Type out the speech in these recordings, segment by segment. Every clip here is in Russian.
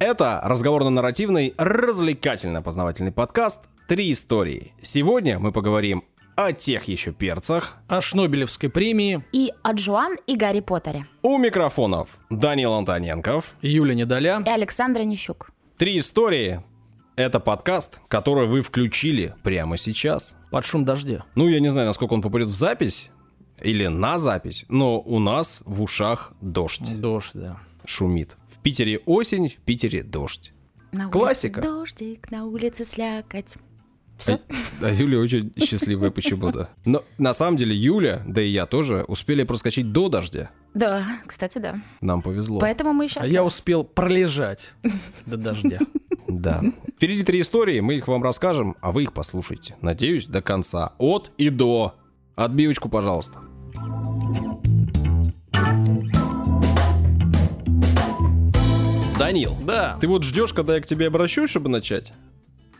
Это разговорно-нарративный, развлекательно-познавательный подкаст «Три истории». Сегодня мы поговорим о тех еще перцах. О Шнобелевской премии. И о Джоан и Гарри Поттере. У микрофонов Данил Антоненков. Юля Недоля. И Александра Нищук. «Три истории» — это подкаст, который вы включили прямо сейчас. Под шум дождя. Ну, я не знаю, насколько он попадет в запись или на запись, но у нас в ушах дождь Дождь, да. Шумит. В Питере осень, в Питере дождь. На улице Классика. Дождик, на улице слякоть. Все? А, а Юля очень счастливая почему-то. Но на самом деле Юля, да и я тоже, успели проскочить до дождя. Да, кстати, да. Нам повезло. Поэтому мы сейчас... А я успел пролежать до дождя. Да. Впереди три истории, мы их вам расскажем, а вы их послушайте. Надеюсь, до конца. От и до. Отбивочку, пожалуйста. Данил, Да. ты вот ждешь, когда я к тебе обращусь, чтобы начать?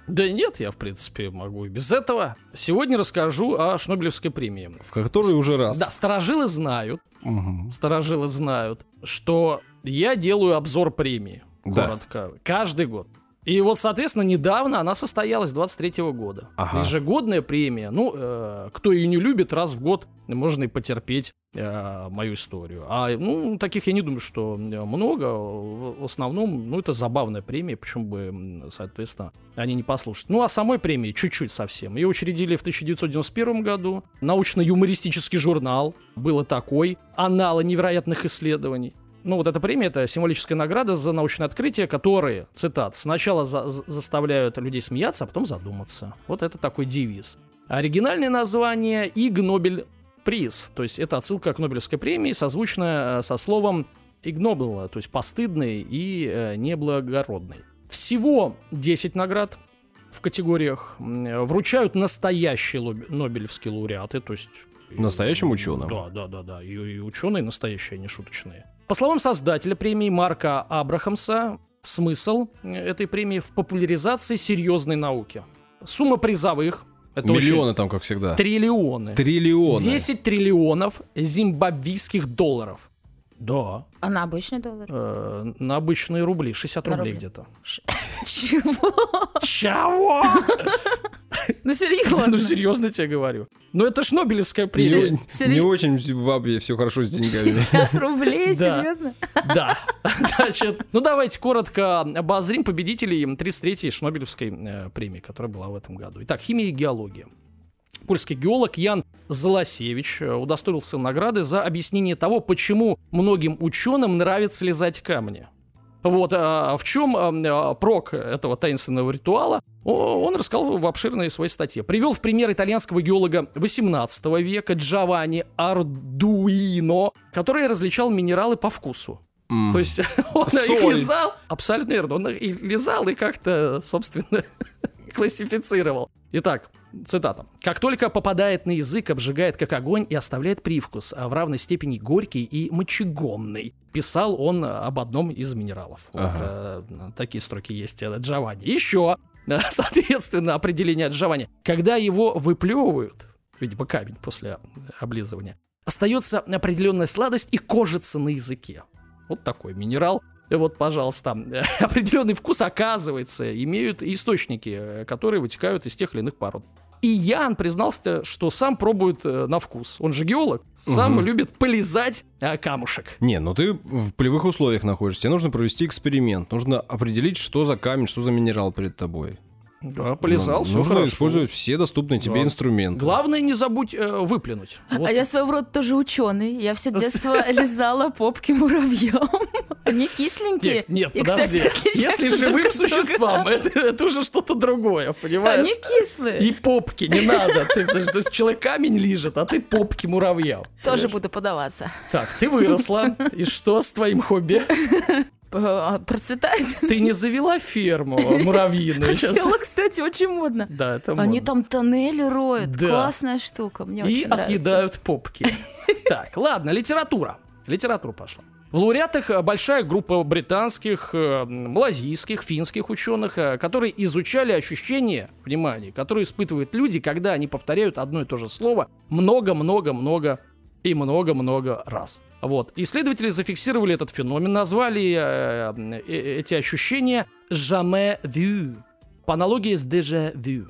Да нет, я, в принципе, могу и без этого. Сегодня расскажу о Шнобелевской премии. В который уже раз. Да, старожилы знают, Мгм. старожилы знают, что я делаю обзор премии. Да. Коротко. Каждый год. И вот, соответственно, недавно она состоялась 23 года. Ага. Ежегодная премия. Ну, э, кто ее не любит, раз в год можно и потерпеть э, мою историю. А, ну, таких я не думаю, что много. В основном, ну, это забавная премия, почему бы, соответственно, они не послушать. Ну, а самой премии чуть-чуть совсем. Ее учредили в 1991 году. Научно-юмористический журнал было такой. Аналы невероятных исследований. Ну, вот эта премия — это символическая награда за научные открытия, которые, цитат, сначала за- за- заставляют людей смеяться, а потом задуматься. Вот это такой девиз. Оригинальное название — Иг Нобель приз. То есть это отсылка к Нобелевской премии, созвучная э, со словом ignoble, то есть постыдный и э, неблагородный. Всего 10 наград в категориях. М, Вручают настоящие Нобелевские лауреаты, то есть... Настоящим ученым? Да, да, да, да. И, и ученые настоящие, а не шуточные. По словам создателя премии Марка Абрахамса, смысл э, этой премии в популяризации серьезной науки. Сумма призовых это Миллионы очень- там, как всегда. триллионы. Триллионы. 10 триллионов зимбабвийских долларов. Да. А на обычный доллар? э, на обычные рубли, 60 На рублей рубли. где-то. Чего? Чего? Ну, серьезно. Ну, серьезно тебе говорю. Ну, это ж Нобелевская премия. Не очень в Зимбабве все хорошо с деньгами. 60 рублей, серьезно? Да. Значит, ну давайте коротко обозрим победителей 33-й Шнобелевской э, премии, которая была в этом году. Итак, химия и геология. Польский геолог Ян Золосевич э, удостоился награды за объяснение того, почему многим ученым нравится лизать камни. Вот, а в чем а, прок этого таинственного ритуала, он рассказал в обширной своей статье. Привел в пример итальянского геолога 18 века Джованни Ардуино, который различал минералы по вкусу. М. То есть он их Соль. лизал, абсолютно верно, он их лизал и как-то, собственно, классифицировал. Итак, цитата. «Как только попадает на язык, обжигает как огонь и оставляет привкус, а в равной степени горький и мочегонный», писал он об одном из минералов. Вот, Ага. э, такие строки есть э, Джованни. Еще, э, соответственно, определение Джованни. Когда его выплевывают, видимо, камень после облизывания, остается определенная сладость и кожица на языке. Вот такой минерал. Вот, пожалуйста, определенный вкус, оказывается, имеют источники, э, которые вытекают из тех или иных пород. И Ян признался, что сам пробует э, на вкус. Он же геолог, сам Мгм. любит полизать э, камушек. Не, ну ты в полевых условиях находишься. Тебе нужно провести эксперимент. Нужно определить, что за камень, что за минерал перед тобой. Да, полизал, Ну, все Нужно хорошо. использовать все доступные тебе Да. инструменты. Главное, не забудь э, выплюнуть. Вот. А я своего рода тоже ученый. Я все детство лизала попки муравьем. Они кисленькие. Нет, нет, И, подожди. кстати, Если друг живым от друга. существам, это, это уже что-то другое, понимаешь? Они кислые. И попки не надо. Ты- то есть- то есть человек камень лежит, а ты попки муравья. Тоже буду подаваться. Так, ты выросла. И что с твоим хобби? П- Процветает. Ты не завела ферму муравьиную сейчас? Хотела, кстати, очень модно. Да, это Они модно. там тоннели роют. Да. Классная штука. Мне И очень нравится. отъедают попки. Так, ладно, литература. Литература пошла. В лауреатах э, большая группа британских, э, малазийских, финских ученых, э, которые изучали ощущения, внимание, которые испытывают люди, когда они повторяют одно и то же слово много-много-много и много-много раз. Вот. Исследователи зафиксировали этот феномен, назвали э, э, эти ощущения «jamais vu», по аналогии с «déjà vu».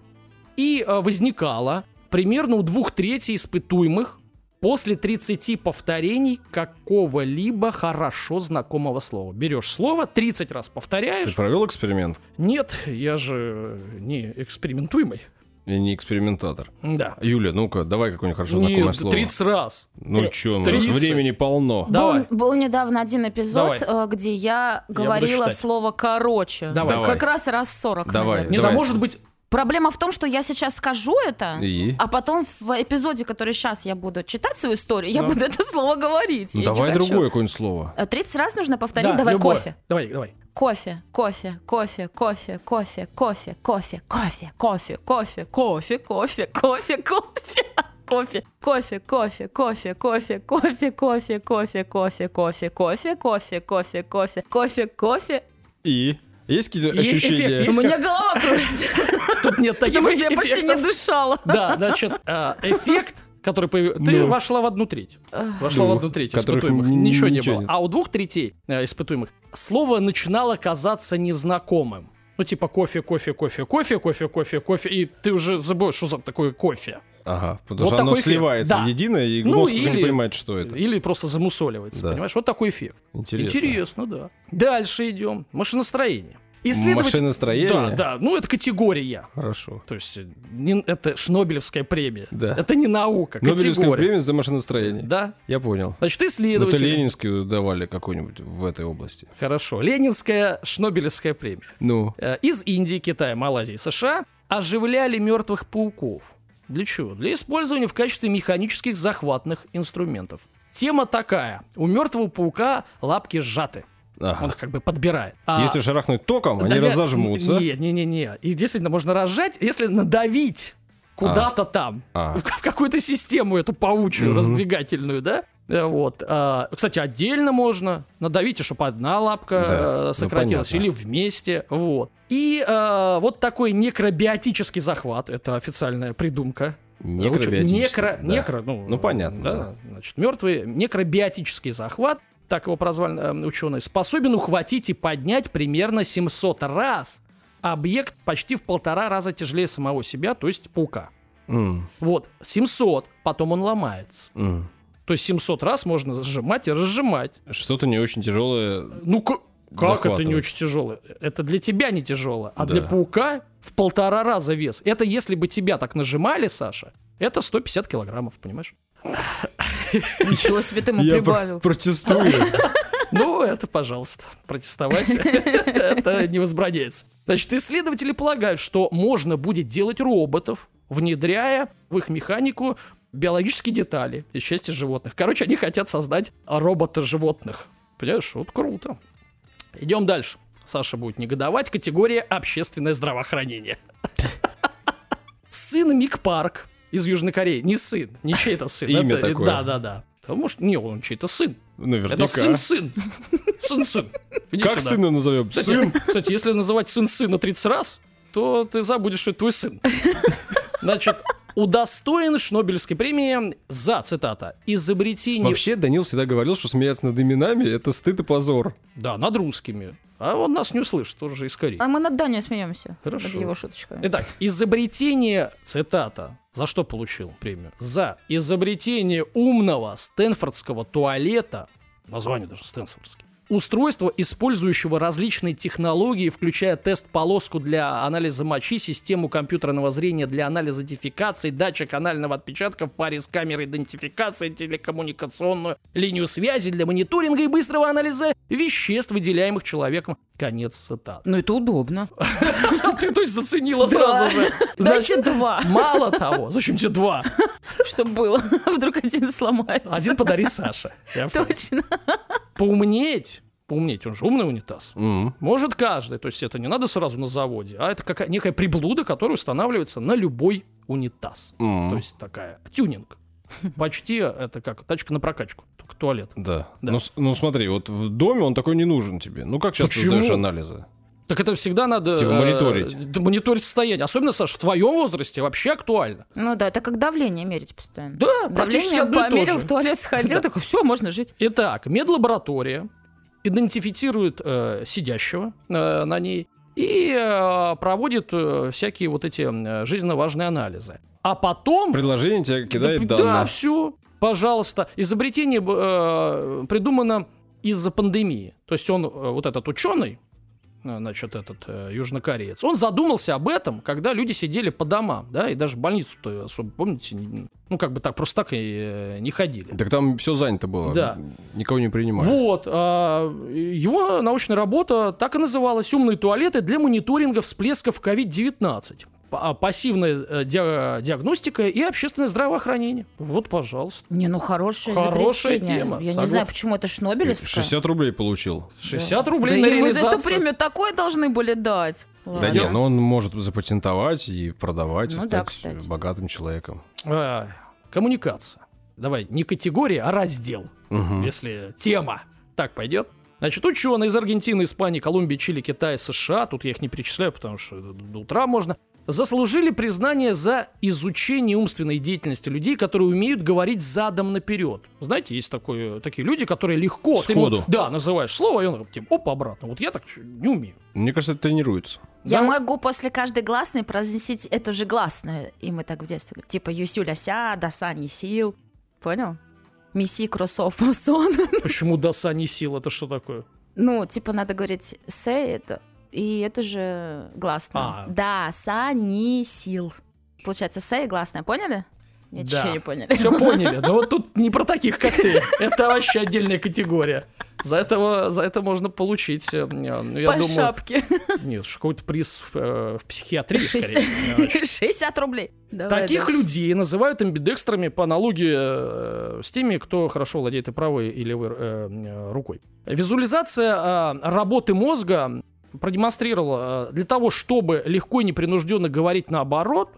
И э, возникало примерно у двух третей испытуемых после 30 повторений какого-либо хорошо знакомого слова. Берешь слово, 30 раз Ты повторяешь. провел эксперимент? Нет, я же не экспериментуемый. Я не экспериментатор. Да. Юля, ну-ка, давай какое-нибудь хорошо знакомое Нет, слово. 30 раз. Ну Три- чё, у нас 30. времени полно. Давай. Был, был недавно один эпизод, Давай. э, где я говорила считать. слово «короче». Давай. Давай. Как раз раз 40, Давай. наверное. Нет, а Давай. может быть... Проблема в том, что я сейчас скажу это, И? а потом в эпизоде, который сейчас я буду читать свою историю, я Ну. буду это слово говорить. Ну, Я давай другое какое-нибудь слово. Э, 30 раз нужно повторить. Да, давай любое. кофе. Давай, давай. Кофе, кофе, кофе, кофе, кофе, кофе, кофе, кофе, кофе, кофе, кофе, кофе, кофе, кофе. Кофе, кофе, кофе, кофе, кофе, кофе, кофе, кофе, кофе, кофе, кофе, кофе, кофе, кофе, кофе, кофе. И? Есть какие-то ощущения? У меня голова кружится, Тут нет таких потому что я почти не дышала. Да, значит, э, эффект, который появился... Ты Ну. вошла в одну треть. Вошла в Ну, одну треть испытуемых. н- Ничего не ничего было. нет. А у двух третей э, испытуемых слово начинало казаться незнакомым. Ну, типа кофе, кофе, кофе, кофе, кофе, кофе, кофе. И ты уже забываешь, что за такое кофе. Ага, потому Вот что оно такой эффект. сливается Да. в единое, и Ну, мозг или- не понимает, что это. Или просто замусоливается, Да. понимаешь? Вот такой эффект. Интересно. Интересно, да. Дальше идем. Машиностроение. Исследователь- Машиностроение? Да, да. Ну, это категория. Хорошо. То есть, э, не- это Шнобелевская премия. Да. Это не наука, Нобелевская категория. премия за машиностроение. Да. Я понял. Значит, Ну, то исследователи... Ленинскую давали какую-нибудь в этой области. Хорошо. Ленинская Шнобелевская премия. Ну, Э, Из Индии, Китая, Малайзии, США оживляли мертвых пауков. Для чего? Для использования в качестве механических захватных инструментов. Тема такая. У мертвого паука лапки сжаты. Ага. Он их как бы подбирает. А- Если шарахнуть током, Да, они да, разожмутся. Нет, не, не, не. Их действительно можно разжать, если надавить куда-то там, А. в какую-то систему эту паучью Мгм. раздвигательную, да? Э, Вот. А, Кстати, отдельно можно. Надавите, чтобы одна лапка Да, э, ну, сократилась, понятно. или вместе. Вот. И э, вот такой некробиотический захват, это официальная придумка. Некробиотический, Некро, да. некро, ну, Ну, понятно, Да, да. Значит, мертвый некробиотический захват, так его прозвали э, ученые, способен ухватить и поднять примерно 700 раз объект почти в полтора раза тяжелее самого себя, то есть паука. М, Вот, 700, потом он ломается. м. То есть 700 раз можно сжимать и разжимать. Что-то не очень тяжелое. Ну, к- как это не очень тяжелое? Это для тебя не тяжелое, а Да. для паука в полтора раза вес. Это если бы тебя так нажимали, Саша, это 150 килограммов, понимаешь? Ничего себе ты ему Я прибавил. про- протестую. Ну, это, пожалуйста, протестовать это не возбраняется. Значит, исследователи полагают, что можно будет делать роботов, внедряя в их механику биологические детали из части животных. Короче, они хотят создать робота животных. Понимаешь, вот круто. Идем дальше. Саша будет негодовать. Категория общественное здравоохранение. Сын Мик Парк из Южной Кореи. Не сын, не чей-то сын. Имя Это- такое. Да, да, да. А может, не, он чей-то сын. Наверняка. Это сын-сын. Сын-сын. Как сюда. сына назовем? Кстати, Сын? Кстати, если называть сын сына 30 раз, то ты забудешь, что это твой сын. Значит, удостоен Шнобелевской премии за, цитата, изобретение... Вообще, Данил всегда говорил, что смеяться над именами — это стыд и позор. Да, над русскими. А он нас не услышит, тоже же из Кореи. А мы над Даней смеемся. Хорошо. Над его шуточками. Итак, изобретение, цитата, за что получил премию? За изобретение умного стэнфордского туалета, название даже стэнфордский, устройство, использующего различные технологии, включая тест-полоску для анализа мочи, систему компьютерного зрения для анализа дефекации, датчик анального отпечатка в паре с камерой идентификации, телекоммуникационную линию связи для мониторинга и быстрого анализа веществ, выделяемых человеком. Конец цитаты. Ну это удобно. Ты, то есть, заценила сразу же. Дайте два, Мало того, зачем тебе два? чтобы было. Вдруг один сломается. Один подарить Саше. Точно. Поумнеть, поумнеть, он же умный унитаз. М. Может каждый, то есть это не надо сразу на заводе, а это какая некая приблуда, которая устанавливается на любой унитаз. М. То есть такая тюнинг. Почти это как тачка на прокачку, только туалет. Да. Да. Ну, ну смотри, вот в доме он такой не нужен тебе. Ну как сейчас ты Почему? сдаешь анализы? Так это всегда надо... Типа э, мониторить. д- мониторить состояние. Особенно, Саш, в твоем возрасте вообще актуально. Ну да, это как давление мерить постоянно. Да, Давление померил, в туалет сходил, Да. такой, все, можно жить. Итак, медлаборатория идентифицирует э, сидящего э, на ней и э, проводит э, всякие вот эти э, жизненно важные анализы. А потом... Предложение тебе кидает да, данные. все, пожалуйста. Изобретение э, придумано из-за пандемии. То есть он, вот этот ученый, значит, этот э, южнокореец, он задумался об этом, когда люди сидели по домам, да, и даже больницу-то особо, помните, ну, как бы так, просто так и э, не ходили. Так там все занято было. Да. Никого не принимали. Вот, а, его научная работа так и называлась «Умные туалеты для мониторинга всплесков COVID-19». А, Пассивная э, диа- диагностика и общественное здравоохранение. Вот, пожалуйста. Не, ну хорошее Хорошая изобретение. тема, Я не согласен. знаю, почему это шнобелевское. 60 рублей получил. 60 рублей да на ему за эту реализацию. премию такое должны были дать. Да Ладно. не, ну он может запатентовать и продавать, и Ну да, стать кстати. богатым человеком. А, коммуникация. Давай, не категория, а раздел. Мгм. если тема так пойдет. Значит, ученые из Аргентины, Испании, Колумбии, Чили, Китая, США, тут я их не перечисляю, потому что до утра можно, заслужили признание за изучение умственной деятельности людей, которые умеют говорить задом наперед. Знаете, есть такое, такие люди, которые легко... ты Сходу. да, называешь слово, и он типа, оп, обратно. Вот я так не умею. Мне кажется, это тренируется. Я Да. могу после каждой гласной произносить эту же гласную. И мы так в детстве говорим. Типа Юсюля ся, даса не сил. Понял? Месси кроссов сон. Почему доса не сил? Это что такое? Ну, типа надо говорить се это. И это же гласная. А. Да, са, не сил. Получается, се и гласная, поняли? Нет, Да. еще не поняли. Все поняли. Но вот тут не про таких, как ты. Это вообще отдельная категория. За, этого, за это можно получить, э, я По думаю, шапке. Нет, какой-то приз в, э, в психиатрии, скорее. 60 60 рублей. Давай Таких дальше. людей называют амбидекстрами по аналогии э, с теми, кто хорошо владеет и правой, и левой э, рукой. Визуализация э, работы мозга продемонстрировала э, для того, чтобы легко и непринужденно говорить наоборот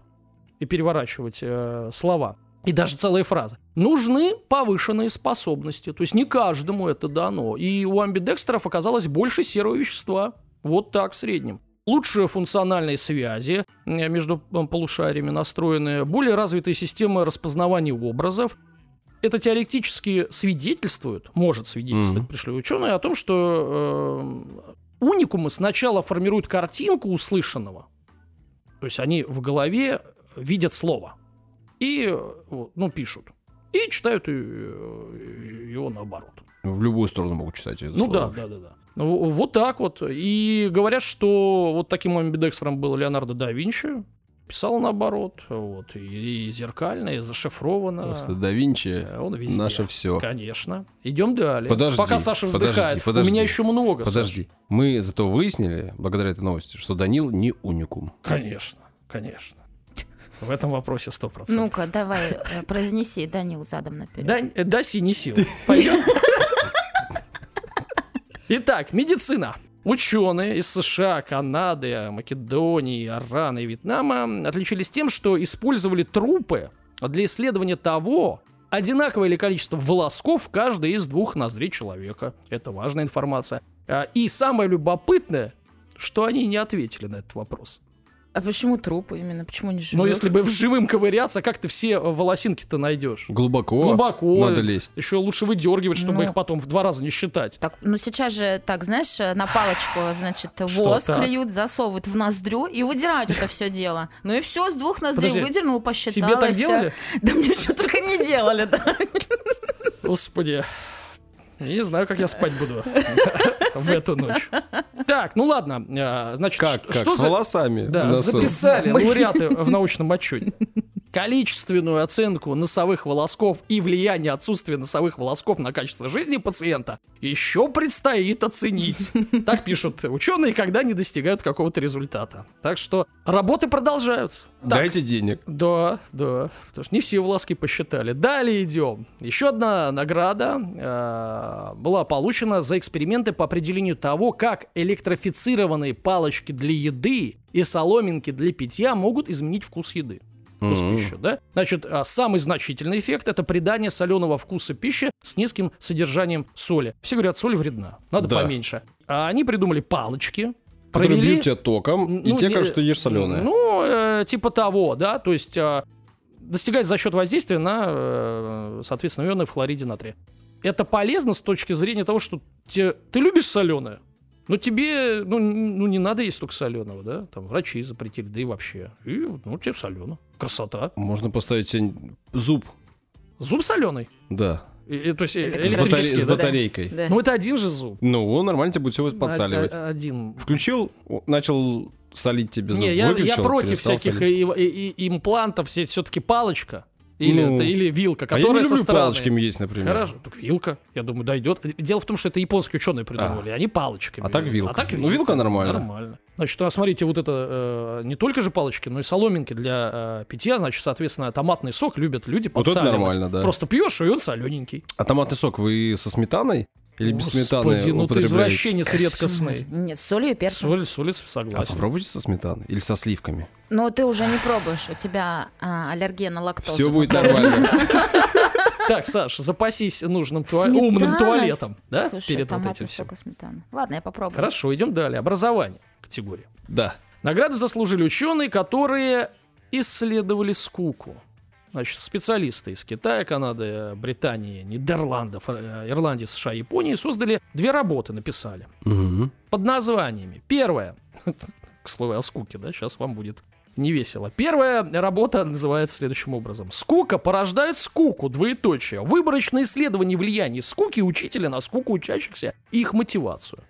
и переворачивать э, слова, и даже целые фразы, нужны повышенные способности. То есть не каждому это дано. И у амбидекстеров оказалось больше серого вещества. Вот так в среднем. Лучшие функциональные связи между э, полушариями настроены, более развитые системы распознавания образов. Это теоретически свидетельствует, может свидетельствовать, Мгм. пришли ученые, о том, что э, уникумы сначала формируют картинку услышанного, то есть они в голове видят слово и, э, ну, пишут, и читают э, его наоборот. В любую сторону могу читать это Ну да, слово. да, да, да. Ну, Вот так вот. И говорят, что вот таким амбидекстером был Леонардо да Винчи. Писал наоборот. Вот. И, и зеркально, и зашифровано. Просто да Винчи Э, Он везде. наше все. Конечно. Идем далее. Подожди, Пока Саша подожди, вздыхает. подожди. У меня еще много. Подожди. Мы зато выяснили, благодаря этой новости, что Данил не уникум. Конечно, конечно. В этом вопросе сто процентов. Ну-ка, давай, э, произнеси, Данил, задом наперед. Да, э, да синий сил. Пойдем. Итак, медицина. Ученые из США, Канады, Македонии, Ирана и Вьетнама отличились тем, что использовали трупы для исследования того, одинаковое ли количество волосков в каждой из двух ноздрей человека. Это важная информация. А, И самое любопытное, что они не ответили на этот вопрос. А почему трупы именно? Почему не живых? Но если бы в живым ковыряться, как ты все волосинки-то найдешь? Глубоко, Глубоко. надо лезть. Еще лучше выдергивать, чтобы Ну. их потом в два раза не считать. Так, ну сейчас же, так, знаешь, э, на палочку, значит, Что, воск так? льют, засовывают в ноздрю и выдирают это все дело. Ну и все, с двух ноздрей Подожди, выдернул, посчитала. Тебе так делали? Да мне что только не делали, да. Господи. Не знаю, как я спать буду в эту ночь. Так, ну ладно. а, Значит, Как, ш- как, что с за... волосами Да, записали лауреаты в научном отчете. Количественную оценку носовых волосков и влияние отсутствия носовых волосков на качество жизни пациента еще предстоит оценить. Так пишут ученые, когда не достигают какого-то результата. Так что работы продолжаются. Так, Дайте денег. Да, да. Потому что не все волоски посчитали. Далее идем. Еще одна награда э, была получена за эксперименты по определению того, как электрифицированные палочки для еды и соломинки для питья могут изменить вкус еды. Вкус Мгм. пищи, да? Значит, а, самый значительный эффект это придание соленого вкуса пищи с низким содержанием соли. Все говорят, соль вредна, надо Да. поменьше. А они придумали палочки, Которые провели... бьют тебя током, и Ну, тебе не- кажется, что ешь соленое. Ну, э, типа того, да, то есть э, достигать за счет воздействия на, э, соответственно, ионы в хлориде натрия. Это полезно с точки зрения того, что те- ты любишь соленое, но тебе, ну, ну, не надо есть только соленого, да, там врачи запретили, да и вообще. И, ну, тебе солено. Красота. Можно поставить себе зуб, Зуб соленый. да, то есть э, Это с, батаре- с батарейкой. Да. Ну, это один же зуб. Ну, он нормально тебе будет все подсаливать. Один. Включил, начал солить тебе зуб. Не, я, я против всяких и- и- и- имплантов, все-таки палочка. Или, Ну, это, или вилка, А я не которая со люблю стороны. палочками есть, например. Хорошо, так вилка, я думаю, дойдет. Дело в том, что это японские ученые придумали, они палочками. А так вилка. А так Ну, вилка нормально. Нормально. Значит, а смотрите, вот это э, не только же палочки, но и соломинки для э, питья. Значит, соответственно, томатный сок любят люди Вот это подсаливать. нормально, да. Просто пьешь, и он солененький. А томатный сок вы со сметаной или без сметаны Господи, ну ты извращенец редкостный. Нет, с солью и перцем. Соль, соль, А согласен. попробуйте со сметаной или со сливками. Но ты уже не пробуешь, у тебя а, аллергия на лактозу. Все будет нормально. Так, Саш, запасись нужным туа- умным туалетом, да, Слушай, перед вот этим всем. сметана. Ладно, я попробую. Хорошо, идем далее. Образование категория. Да. Награды заслужили ученые, которые исследовали скуку. Значит, специалисты из Китая, Канады, Британии, Нидерландов, э, Ирландии, США, Японии создали две работы, написали. Мгм. Под названиями. Первая, к слову о скуке, да, сейчас вам будет не весело. Первая работа называется следующим образом. Скука порождает скуку, двоеточие. Выборочное исследование влияния скуки учителя на скуку учащихся и их мотивацию.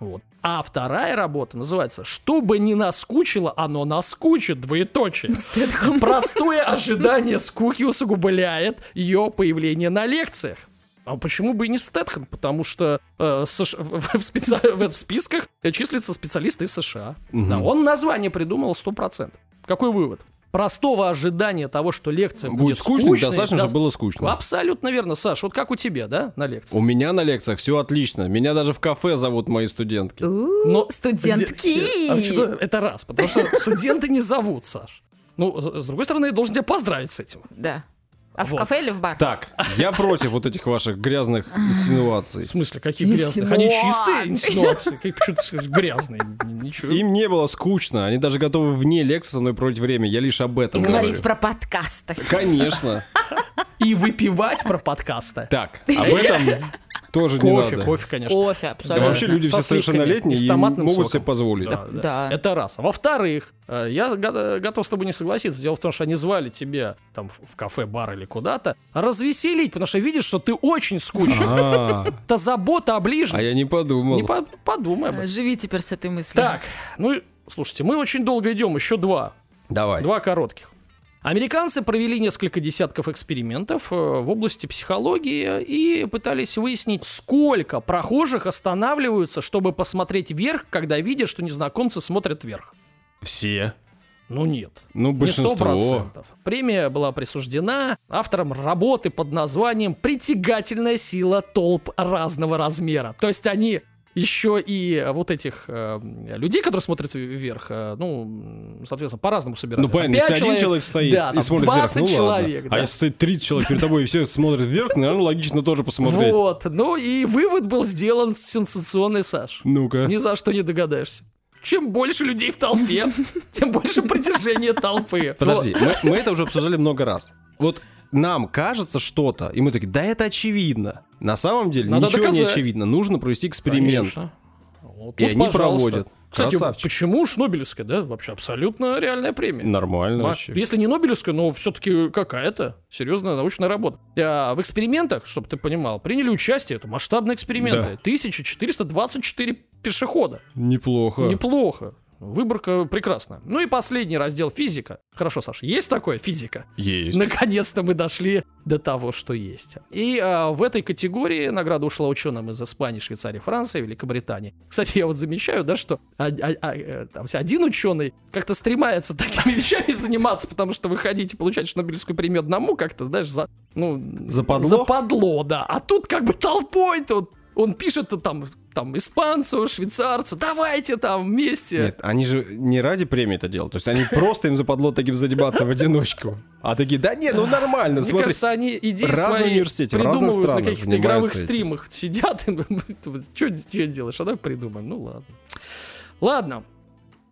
Вот. А вторая работа называется «Чтобы не наскучило, оно наскучит, двоеточие». Стэтхэм. Простое ожидание скуки усугубляет ее появление на лекциях. А почему бы и не Стэтхэм? Потому что э, США в, в специ- в- в списках числятся специалисты из США. Мгм. Да, он название придумал 100%. Какой вывод? Простого ожидания того, что лекция будет, Будет скучно, скучной, достаточно, да- чтобы было скучно. Абсолютно верно, Саш. Вот как у тебя, да, на лекции? У меня на лекциях все отлично. Меня даже в кафе зовут мои студентки. Но- Студентки. А что- Это раз, потому что студенты не зовут, Саш. Ну, с с другой стороны, я должен тебя поздравить с этим. Да. А в Вот. кафе или в бар? Так, я против вот этих ваших грязных инсинуаций. В смысле, какие грязные? Они чистые инсинуации? Почему ты скажешь грязные? Ничего. Им не было скучно. Они даже готовы вне лекции со мной проводить время. Я лишь об И этом говорить говорю. про подкасты. Конечно. И выпивать про подкасты. Так, об этом тоже не Кофе, надо. кофе, конечно. Кофе, Да абсолютно. вообще люди Со все совершеннолетние и могут соком. себе позволить. Да, да. Да. Это раз. А во-вторых, э, я го- готов с тобой не согласиться. Дело в том, что они звали тебя там в- кафе, бар или куда-то развеселить, потому что видишь, что ты очень скучен. А, Это забота о ближнем. а я не подумал. Не по- подумай об этом. Живи теперь с этой мыслью. Так, ну слушайте, мы очень долго идем, еще два. Давай. Два коротких. Американцы провели несколько десятков экспериментов э, в области психологии и пытались выяснить, сколько прохожих останавливаются, чтобы посмотреть вверх, когда видят, что незнакомцы смотрят вверх. Все. Ну нет. Ну, Не большинство. процентов. Премия была присуждена авторам работы под названием «Притягательная сила толп разного размера». То есть они еще и вот этих э, людей, которые смотрят вверх, э, ну, соответственно, по-разному собирали. Ну, понятно, если пять один человек стоит да, и смотрит 20 вверх, ну человек, ладно. да. А если стоит 30 человек перед тобой и все смотрят вверх, наверное, логично тоже посмотреть. Вот, ну и вывод был сделан сенсационный, Саш. Ну-ка. Ни за что не догадаешься. Чем больше людей в толпе, тем больше притяжения толпы. Подожди, мы, мы это уже обсуждали много раз. Вот нам кажется что-то, и мы такие, да это очевидно. На самом деле Надо ничего не доказать. очевидно. Нужно провести эксперимент. Конечно. Вот И тут, они пожалуйста. проводят. Кстати, Красавчик. почему уж Нобелевская, да? Вообще абсолютно реальная премия. Нормально Ма- вообще. Если не Нобелевская, но все-таки какая-то серьезная научная работа. А в экспериментах, чтобы ты понимал, приняли участие, это масштабные эксперименты. 1424 пешехода. Неплохо. Неплохо. Выборка прекрасна. Ну и последний раздел физика. Хорошо, Саша, есть такое физика? Есть. Наконец-то мы дошли до того, что есть. И а, в этой категории награда ушла ученым из Испании, Швейцарии, Франции, Великобритании. Кстати, я вот замечаю, да, что а- а- а, э, там один ученый как-то стремается такими вещами заниматься, потому что вы хотите получать Нобелевскую премию одному, как-то, знаешь, за, ну, Западло? западло, да. А тут как бы толпой тут он пишет там, там испанцу, швейцарцу, давайте там вместе. Нет, они же не ради премии это делают. То есть они просто им западло таким заниматься в одиночку. А такие, да не, ну нормально, Мне смотри. кажется, они идеи разные университеты придумывают на каких-то игровых этим. стримах. Сидят, что делаешь, а давай придумаем. Ну ладно. Ладно,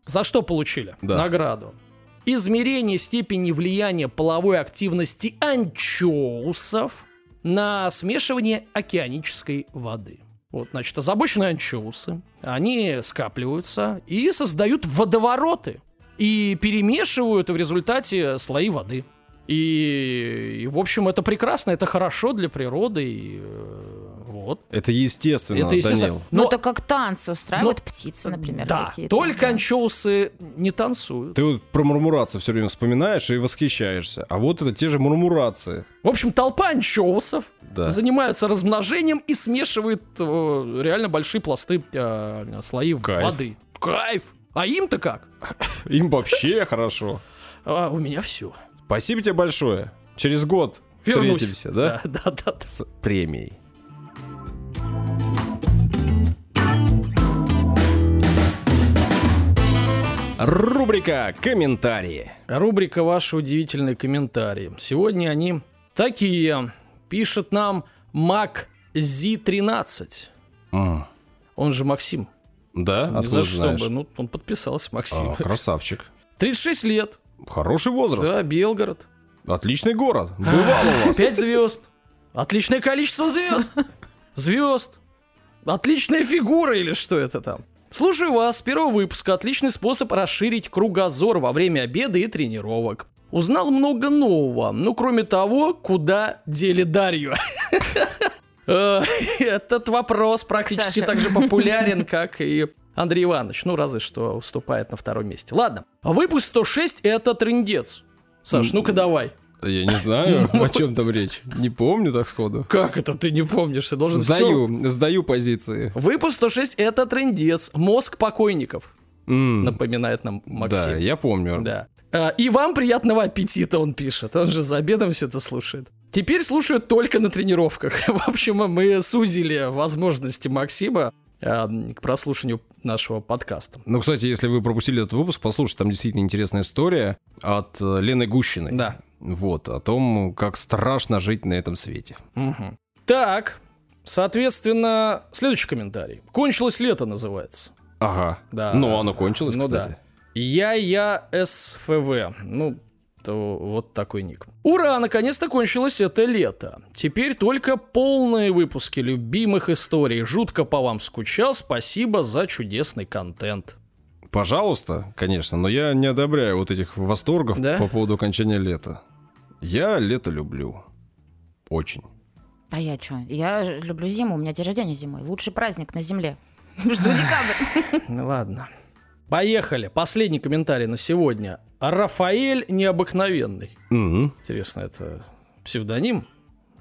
за что получили Да. награду? Измерение степени влияния половой активности анчоусов на смешивание океанической воды. Вот, значит, озабоченные анчоусы, они скапливаются и создают водовороты. И перемешивают в результате слои воды. И, и, в общем, это прекрасно, это хорошо для природы. И, э, вот. Это естественно, Это естественно. Данил. Ну, Но- это как танцы устраивают птицы, например, да, какие-то. только Да. анчоусы не танцуют. Ты вот про мурмурации все время вспоминаешь и восхищаешься. А вот это те же мурмурации. В общем, толпа анчоусов Да. занимаются размножением и смешивает э, реально большие пласты э, слои Кайф. воды. Кайф! А им-то как? Им вообще хорошо. А, у меня все. Спасибо тебе большое. Через год Вернусь. встретимся, да? Да, да, да. да. С премией. Рубрика «Комментарии». Рубрика «Ваши удивительные комментарии». Сегодня они такие. Пишет нам Мак Z13. М, Он же Максим. Да? Откуда за что знаешь? бы. Ну, он подписался, Максим. А, красавчик. 36 лет. Хороший возраст. Да, Белгород. Отличный город. Бывал у вас. 5 звезд. Отличное количество звезд. Звезд. Отличная фигура или что это там? Слушаю вас с первого выпуска. Отличный способ расширить кругозор во время обеда и тренировок. Узнал много нового. Ну, кроме того, куда дели Дарью. Э, Этот вопрос практически так же популярен, как и Андрей Иванович. Ну, разве что уступает на втором месте. Ладно. Выпуск 106 — это трендец. Саш, ну-ка давай. Я не знаю, о чем там речь. Не помню так сходу. Как это ты не помнишь? Ты должен Сдаю, сдаю позиции. Выпуск 106 — это трендец. Мозг покойников, М, напоминает нам Да, Максим. я помню. Да. А, И вам приятного аппетита, он пишет. Он же за обедом все это слушает. Теперь слушают только на тренировках. В общем, мы сузили возможности Максима а, к прослушиванию нашего подкаста. Ну, кстати, если вы пропустили этот выпуск, послушайте, там действительно интересная история от э, Лены Гущиной. Да. Вот, о том, как страшно жить на этом свете. Мгм. Так, соответственно, следующий комментарий. «Кончилось лето» называется. Ага. Да. Ну, оно кончилось, Ну кстати. да. Я-я СФВ. Ну, то вот такой ник. Ура, наконец-то кончилось это лето. Теперь только полные выпуски любимых историй. Жутко по вам скучал. Спасибо за чудесный контент. Пожалуйста, конечно, но я не одобряю вот этих восторгов Да? по поводу окончания лета. Я лето люблю. Очень. А я что? Я люблю зиму, у меня день рождения зимой. Лучший праздник на земле. Жду декабрь. Ну ладно. Поехали. Последний комментарий на сегодня. Рафаэль необыкновенный. Мгм. Интересно, это псевдоним?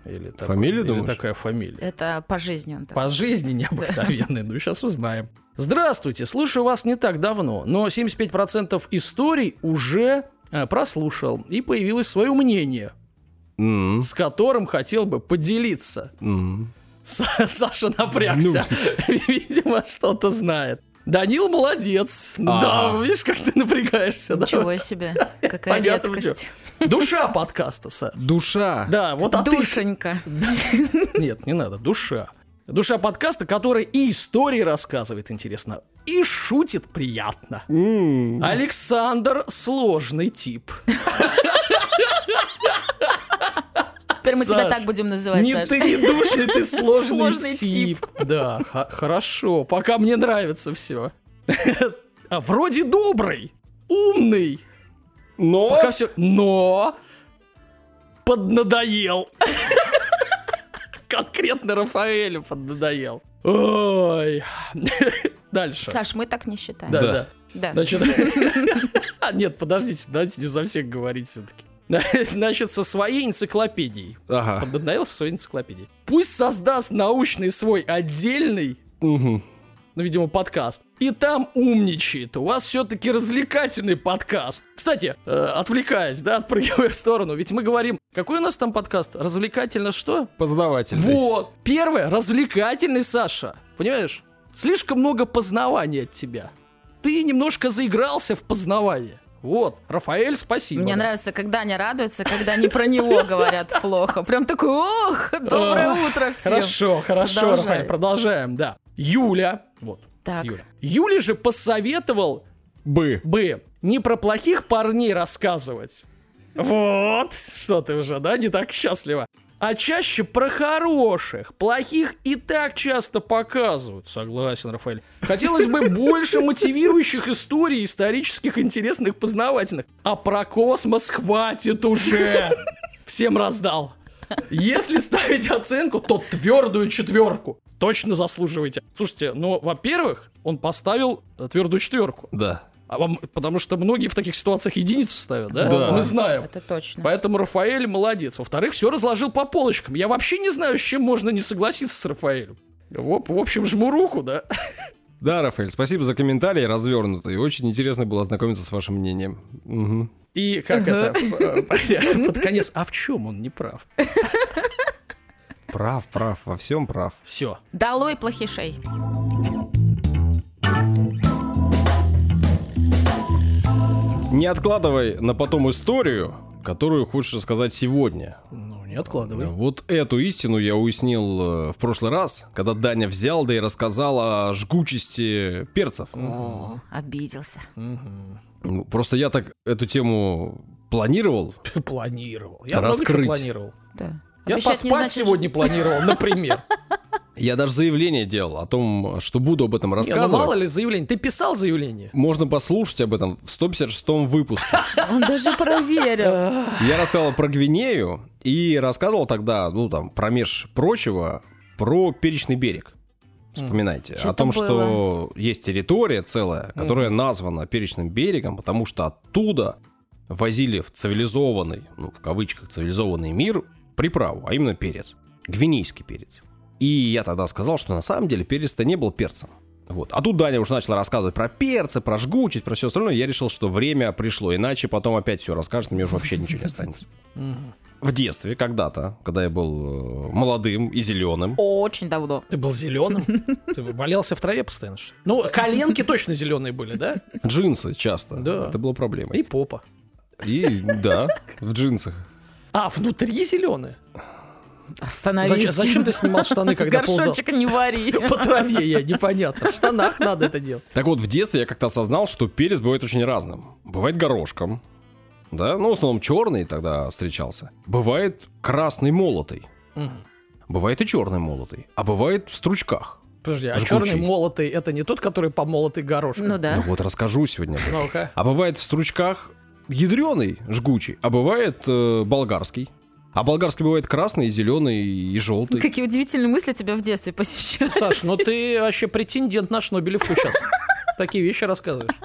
Или, такой- Фамилия, или думаешь? такая фамилия? Это по жизни он По такой. жизни необыкновенный. Ну, сейчас узнаем. Здравствуйте, слушаю вас не так давно, но 75% историй уже э, прослушал и появилось свое мнение, М, с которым хотел бы поделиться. Са- Саша напрягся. Ну. Видимо, что-то знает. Данил молодец. А. Да, видишь, как ты напрягаешься. да? Ничего себе, какая Понятно, редкость. Душа подкаста, Са. Душа. Да, вот а ты... Душенька. Нет, не надо, душа. Душа подкаста, которая и истории рассказывает интересно, и шутит приятно. М. Александр сложный тип. Теперь мы тебя Саш, так будем называть, Не Саш. ты не душный, ты сложный, Сложный тип. Да, х- хорошо, пока мне нравится все. А вроде добрый, умный, Но... пока все, но поднадоел. Конкретно Рафаэлю поднадоел. Ой. Дальше. Саш, мы так не считаем. Да, Да. да. Да. Значит, а, нет, подождите, давайте не за всех говорить все-таки. Значит, со своей энциклопедией. Ага. Поднадоел со своей энциклопедией. Пусть создаст научный свой отдельный, Мгм. ну, видимо, подкаст. И там умничает. У вас все-таки развлекательный подкаст. Кстати, э, отвлекаясь, да, отпрыгивая в сторону, ведь мы говорим, какой у нас там подкаст? Развлекательно что? Познавательный. Вот. Первое, развлекательный, Саша. Понимаешь? Слишком много познавания от тебя. Ты немножко заигрался в познавание. Вот, Рафаэль, спасибо. Мне да. нравится, когда они радуются, когда они про него говорят плохо. Прям такой, ох, доброе утро всем. Хорошо, хорошо. Рафаэль, продолжаем, да. Юля, вот, Так. Юля. Юля же посоветовал Бы. бы не про плохих парней рассказывать. Вот, что ты уже, да, не так счастлива. А чаще про хороших. Плохих и так часто показывают. Согласен, Рафаэль. Хотелось бы больше мотивирующих историй, исторических, интересных, познавательных. А про космос хватит уже. Всем раздал. Если ставить оценку, то твердую четверку. Точно заслуживаете. Слушайте, ну, во-первых, он поставил э, твердую четверку. Да. А вам, потому что многие в таких ситуациях единицу ставят, да? Да. Мы знаем. Это точно. Поэтому Рафаэль молодец. Во-вторых, все разложил по полочкам. Я вообще не знаю, с чем можно не согласиться с Рафаэлем. В, в общем, жму руку, да? Да, Рафаэль, спасибо за комментарий развернутый. Очень интересно было ознакомиться с вашим мнением. Мгм. И как это? Под конец, а в чем он не прав? Прав, прав, во всем прав. Все. Долой плохишей. Не откладывай на потом историю, которую хочешь рассказать сегодня. Ну, не откладывай. Вот эту истину я уяснил э, в прошлый раз, когда Даня взял да и рассказал о жгучести перцев. О, обиделся. Ну, Просто я так эту тему планировал. Планировал. Я много чего Раскрыть. планировал. Да. Я Обещать поспать значит, сегодня планировал, например. Я даже заявление делал о том, что буду об этом Не, ну рассказывать. мало ли заявление. Ты писал заявление? Можно послушать об этом в 156 выпуске. Он даже проверил. Я рассказывал про Гвинею и рассказывал тогда, ну там, промеж прочего, про Перечный берег. Вспоминайте. Что-то о том, было. что есть территория целая, которая названа Перечным берегом, потому что оттуда возили в цивилизованный, ну, в кавычках, цивилизованный мир приправу, а именно перец. Гвинейский перец. И я тогда сказал, что на самом деле перец-то не был перцем. Вот. А тут Даня уже начал рассказывать про перцы, про жгучесть, про все остальное. Я решил, что время пришло, иначе потом опять все расскажет, мне уже вообще ничего не останется. В детстве, когда-то, когда я был э, молодым и зеленым, Очень давно. Ты был зеленым? Ты валялся в траве постоянно? Ну, коленки точно зеленые были, да? джинсы часто. Да. Это было проблемой. И попа. И да, в джинсах. А, внутри зеленые? Остановись. Зачем, зачем ты снимал штаны, когда ползал? Горшочек не вари. По траве я, непонятно. В штанах надо это делать. Так вот, в детстве я как-то осознал, что перец бывает очень разным. Бывает горошком, да, ну, в основном черный тогда встречался. Бывает красный молотый. Мгм. Бывает и черный молотый. А бывает в стручках. Подожди, а Жгучий. черный молотый это не тот, который помолотый горошком? Ну да. Ну вот расскажу сегодня. Ну-ка. А бывает в стручках ядреный, жгучий, а бывает э, болгарский. А болгарский бывает красный, зеленый и желтый. Какие удивительные мысли тебя в детстве посещают. Саш, ну ты вообще претендент на Шнобелевку сейчас. Такие вещи рассказываешь.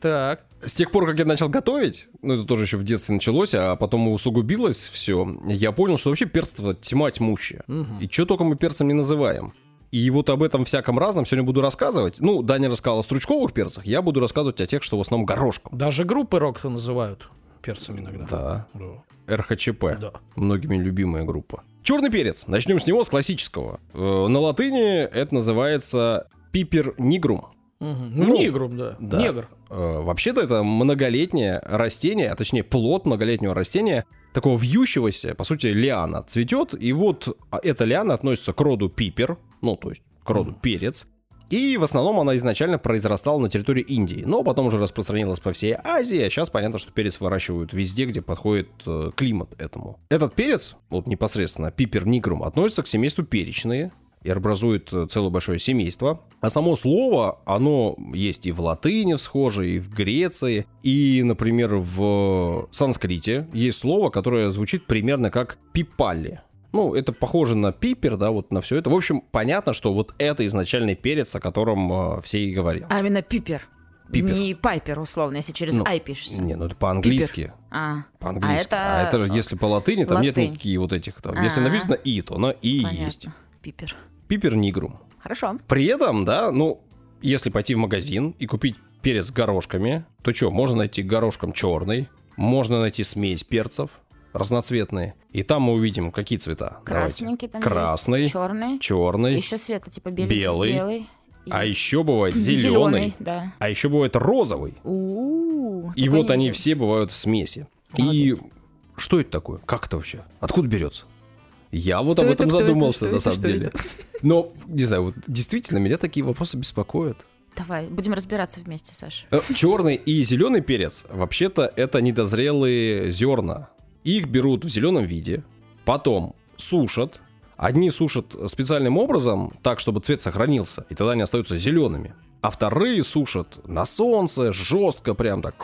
Так. С тех пор, как я начал готовить, ну это тоже еще в детстве началось, а потом усугубилось все, я понял, что вообще перство тьма тьмущая. Мгм. И что только мы перцем не называем. И вот об этом всяком разном сегодня буду рассказывать. Ну, Даня рассказал о стручковых перцах, я буду рассказывать о тех, что в основном горошком. Даже группы рок называют перцем иногда. Да, Да. РХЧП. Да. многими любимая группа. Черный перец. Начнем с него, с классического. Э, На латыни это называется пипер нигрум. Ну, Ну, негрум, да. да. Негр. Э, Вообще-то это многолетнее растение, а точнее плод многолетнего растения, такого вьющегося, по сути, лиана цветет, и вот а, эта лиана относится к роду пипер, ну, то есть к роду Мгм. перец, и в основном она изначально произрастала на территории Индии, но потом уже распространилась по всей Азии, а сейчас понятно, что перец выращивают везде, где подходит э, климат этому. Этот перец, вот непосредственно пипер нигрум, относится к семейству перечные, и образует э, целое большое семейство. А само слово, оно есть и в латыни схоже, и в Греции, и, например, в санскрите есть слово, которое звучит примерно как пипалли. Ну, это похоже на пипер, да, вот на все это. В общем, понятно, что вот это изначальный перец, о котором э, все и говорят. А именно пипер. Пипер. Не пайпер, условно, если через Ну, ай пишется. Не, ну это по-английски. А, По-английски. А это- если по латыни, там нет латынь. никаких вот этих там. Если А. написано и, то оно и понятно. есть. Пипер. Пипер нигрум. Хорошо. При этом, да, ну, если пойти в магазин и купить перец горошками, то что, можно найти горошком черный, можно найти смесь перцев разноцветные, и там мы увидим какие цвета. Давайте. Красненький там Красный, черный. черный, Еще светлый, типа белый. Белый. белый и а еще бывает зеленый, зеленый, да. а еще бывает розовый. У-у-у, И вот они видела. все бывают в смеси. И Молодец. что это такое? Как это вообще? Откуда берется? Я вот Кто об это, этом кто это, задумался, что на это, самом что деле. это? Но, не знаю, вот действительно, меня такие вопросы беспокоят. Давай, будем разбираться вместе, Саша. Черный и зеленый перец, вообще-то, это недозрелые зерна. Их берут в зеленом виде, потом сушат. Одни сушат специальным образом, так, чтобы цвет сохранился, и тогда они остаются зелеными. А вторые сушат на солнце, жестко, прям так.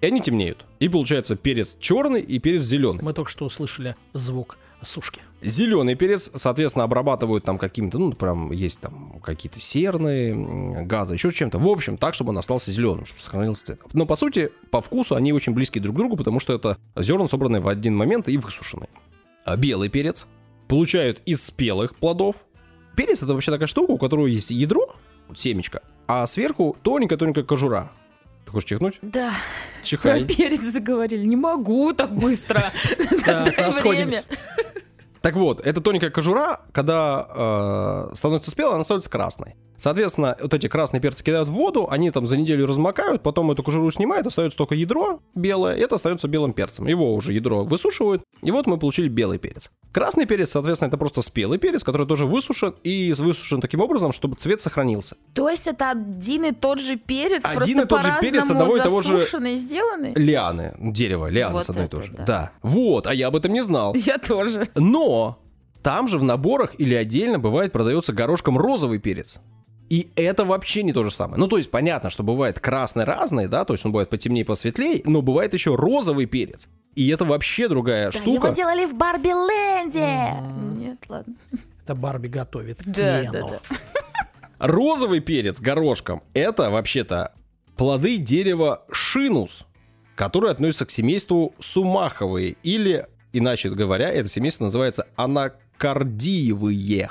И они темнеют. И получается перец черный и перец зеленый. Мы только что услышали звук сушки. Зеленый перец, соответственно, обрабатывают там каким-то, ну, прям есть там какие-то серные газы, еще чем-то. В общем, так, чтобы он остался зеленым, чтобы сохранился цвет. Но, по сути, по вкусу они очень близки друг к другу, потому что это зерна, собранные в один момент и высушенные. А белый перец получают из спелых плодов. Перец это вообще такая штука, у которого есть ядро, вот семечко, а сверху тоненькая-тоненькая кожура. Ты хочешь чихнуть? Да, про Чихай. перец заговорили. Не могу так быстро. Расходимся. Так вот, эта тоненькая кожура, когда э, становится спелой, она становится красной. Соответственно, вот эти красные перцы кидают в воду, они там за неделю размокают, потом эту кожуру снимают, остается только ядро белое, и это остается белым перцем. Его уже ядро высушивают, и вот мы получили белый перец. Красный перец, соответственно, это просто спелый перец, который тоже высушен, и высушен таким образом, чтобы цвет сохранился. То есть это один и тот же перец, Один просто и тот же перец одного и того же- сделанный? Лианы, дерево, лианы Вот с одной и это то же. да. Да. Вот, а я об этом не знал. Я тоже. Но там же в наборах или отдельно бывает продается горошком розовый перец. И это вообще не то же самое. Ну, то есть, понятно, что бывает красный разный, да, то есть он бывает потемнее, посветлее, но бывает еще розовый перец. И это вообще другая Да, штука. его делали в Барби Ленде. Нет, ладно. Это Барби готовит Да, Кену. да, да. Розовый перец горошком – это вообще-то плоды дерева шинус, которые относятся к семейству сумаховые, или, иначе говоря, это семейство называется анакардиевые.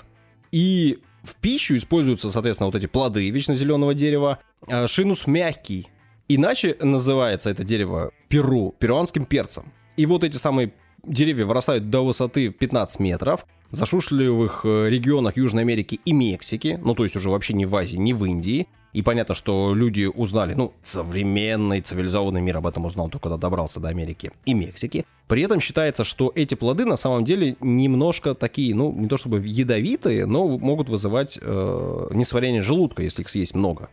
И в пищу используются, соответственно, вот эти плоды вечно зеленого дерева. А, Шинус мягкий. Иначе называется это дерево перу, перуанским перцем. И вот эти самые деревья вырастают до высоты 15 метров в засушливых э, регионах Южной Америки и Мексики, ну то есть уже вообще не в Азии, не в Индии. И понятно, что люди узнали, ну, современный цивилизованный мир об этом узнал только когда добрался до Америки и Мексики. При этом считается, что эти плоды на самом деле немножко такие, ну, не то чтобы ядовитые, но могут вызывать э, несварение желудка, если их съесть много.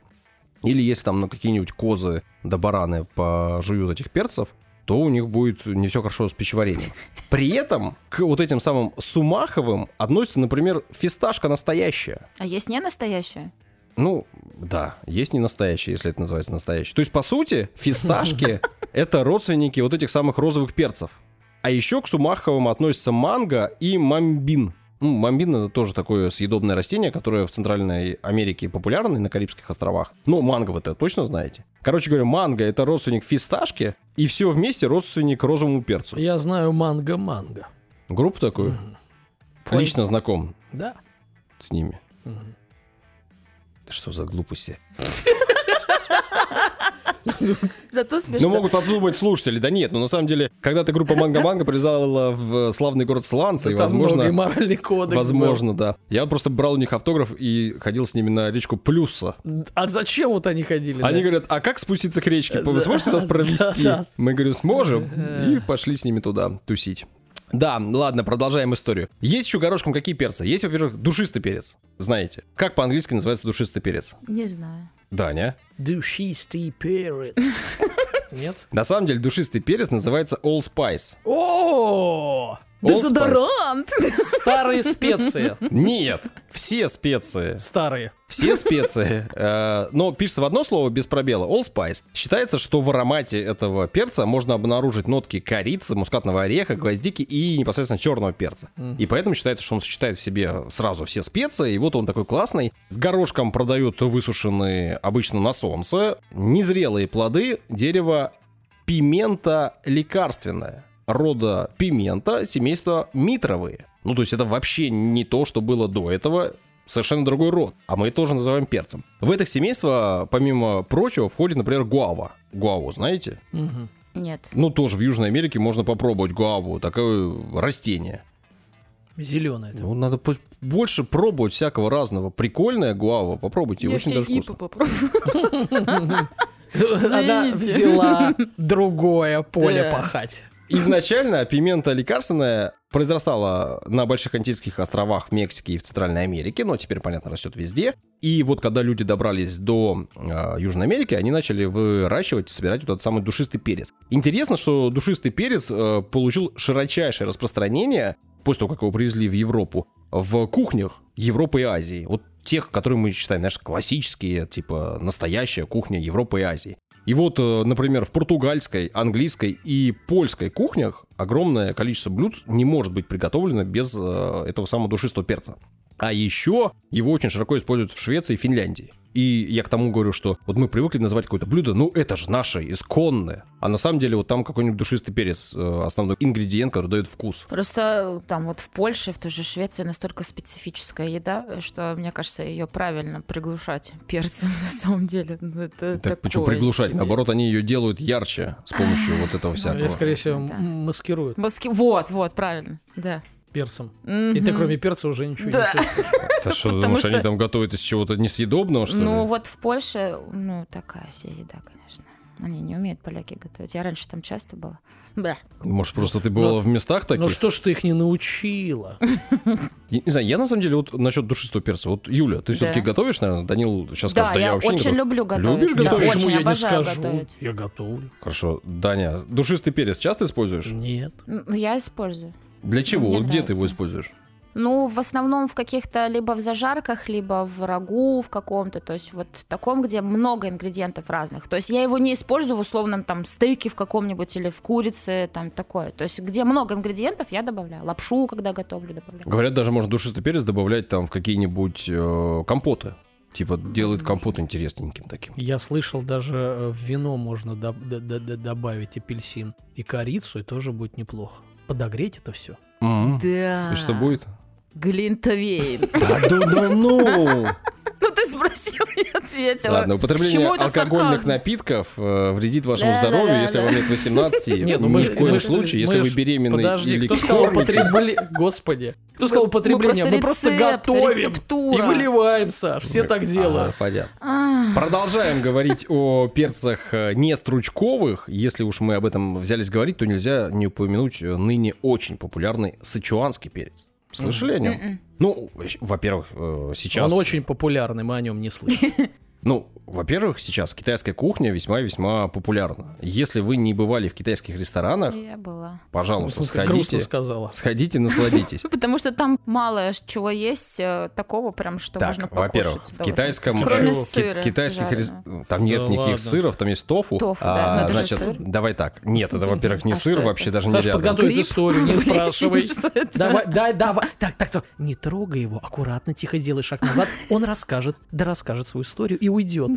Или если там ну, какие-нибудь козы да бараны пожуют этих перцев, то у них будет не все хорошо с пищеварением. При этом к вот этим самым сумаховым относится, например, фисташка настоящая. А есть не настоящая? Ну, да, есть не настоящие, если это называется настоящий. То есть, по сути, фисташки — это родственники вот этих самых розовых перцев. А еще к сумаховым относятся манго и мамбин. Ну, мамбин это тоже такое съедобное растение, которое в Центральной Америке популярно и на Карибских островах. Ну, манго вы это точно знаете. Короче говоря, манго это родственник фисташки, и все вместе родственник розовому перцу. Я знаю манго-манго. Группу такую? Мгм. Лично знаком Да. с ними. Мгм. Да Что за глупости? Зато смешно. Ну, могут подумать слушатели. Да нет, ну на самом деле, когда-то группа Манго-Манго прилетала в славный город Сланца, и, возможно, моральный кодекс возможно, да. Я просто брал у них автограф и ходил с ними на речку Плюса. А зачем вот они ходили? Они да? говорят, а как спуститься к речке? Вы сможете нас провести? Мы говорим, сможем. И пошли с ними туда тусить. Да, ладно, продолжаем историю. Есть еще горошком какие перцы? Есть, во-первых, душистый перец. Знаете. Как по-английски называется душистый перец? Не знаю. Даня. Душистый перец. Нет? На самом деле, душистый перец называется Allspice. О! Дезодорант! Старые специи. Нет, все специи. Старые. Все специи. Э, Но пишется в одно слово без пробела. Allspice. Считается, что в аромате этого перца можно обнаружить нотки корицы, мускатного ореха, гвоздики и непосредственно черного перца. И поэтому считается, что он сочетает в себе сразу все специи. И вот он такой классный. Горошком продают высушенные обычно на солнце. Незрелые плоды дерева пимента лекарственная. Рода пимента, семейства митровые. Ну, то есть это вообще не то, что было до этого совершенно другой род, а мы тоже называем перцем. В это семейство, помимо прочего, входит, например, гуава. Гуаву знаете? Мгм. Нет. Ну, тоже в Южной Америке можно попробовать гуаву, такое растение. Зеленое. Ну, надо больше пробовать всякого разного. Прикольная гуава, попробуйте, Я очень все даже ипы вкусно. Она взяла другое поле пахать. Изначально пимента лекарственная произрастала на Больших Антильских островах в Мексике и в Центральной Америке, но теперь, понятно, растет везде. И вот когда люди добрались до э, Южной Америки, они начали выращивать собирать вот этот самый душистый перец. Интересно, что душистый перец э, получил широчайшее распространение после того, как его привезли в Европу, в кухнях Европы и Азии. Вот тех, которые мы считаем, знаешь, классические, типа настоящая кухня Европы и Азии. И вот, э, например, в португальской, английской и польской кухнях огромное количество блюд не может быть приготовлено без э, этого самого душистого перца. А еще его очень широко используют в Швеции и Финляндии. И я к тому говорю, что вот мы привыкли называть какое-то блюдо, ну это же наше, исконное. А на самом деле вот там какой-нибудь душистый перец, э, основной ингредиент, который дает вкус. Просто э, там вот в Польше, в той же Швеции настолько специфическая еда, что, мне кажется, ее правильно приглушать перцем на самом деле. Ну, это Так почему приглушать? себе. Наоборот, они ее делают ярче с помощью вот этого И, всякого. скорее всего, Да. маскируют Маски- Вот, вот, правильно, да. Перцем. И ты кроме перца уже ничего Да. не чувствуешь. Да что, Потому что- они там готовят из чего-то несъедобного, что Ну ли? вот в Польше, ну такая себе еда, конечно. Они не умеют поляки готовить. Я раньше там часто была. Бля. Может, просто ты была Ну, в местах таких? Ну что ж ты их не научила? Я не знаю, я на самом деле вот насчет душистого перца. Вот, Юля, ты Да. все-таки готовишь, наверное? Данил сейчас Да, скажет, да я я вообще не очень готов. люблю готовить. Любишь да, готовить? Почему я не скажу? готовить. Я готовлю. Хорошо, Даня, душистый перец часто используешь? Нет. Ну, я использую. Для чего? Мне Вот где ты его используешь? Ну, в основном в каких-то либо в зажарках, либо в рагу в каком-то, то есть вот таком, где много ингредиентов разных. То есть я его не использую в условном там стейке в каком-нибудь или в курице, там такое. То есть где много ингредиентов, я добавляю. Лапшу, когда готовлю, добавляю. Говорят, даже можно душистый перец добавлять там в какие-нибудь э, компоты. Типа делает компот интересненьким таким. Я слышал, даже э, в вино можно доб- д- д- д- добавить апельсин и корицу, и тоже будет неплохо. Подогреть это все. М. Да. И что будет? Глинтовейн. Да да ну! Ну ты спросил, ответила. Ладно, употребление алкогольных напитков э, вредит вашему здоровью, да, если да. вам нет 18, Не, ну ни мы в коем случае, если вы беременны Подожди, или кто сказал кормите. употребление? Господи. Кто сказал употребление? Мы просто готовим рецептура. и выливаем, Саш. Все так Ага, делают. понятно. Ах. Продолжаем говорить о перцах э, не стручковых. Если уж мы об этом взялись говорить, то нельзя не упомянуть э, ныне очень популярный сычуанский перец. Слышали о нем? Мгм. Ну, во-первых, э, сейчас... Он очень популярный, мы о нем не слышим. Ну, во-первых, сейчас китайская кухня весьма-весьма популярна. Если вы не бывали в китайских ресторанах, Я была. пожалуйста, грустно сходите, сказала. сходите, насладитесь. Потому что там мало чего есть э, такого прям, что можно Так, покушать. во-первых, в китайском... Кроме сыра ки- китайских. Там нет никаких сыров, там есть тофу. Тофу, да, А, же значит, сыр. давай так. Нет, это, во-первых, не А сыр, вообще даже не рядом. подготовит Гриб? историю, не спрашивай. Давай, дай, давай. Так, так. Не трогай его, аккуратно, тихо сделай шаг назад. Он расскажет, да расскажет свою историю и уйдет.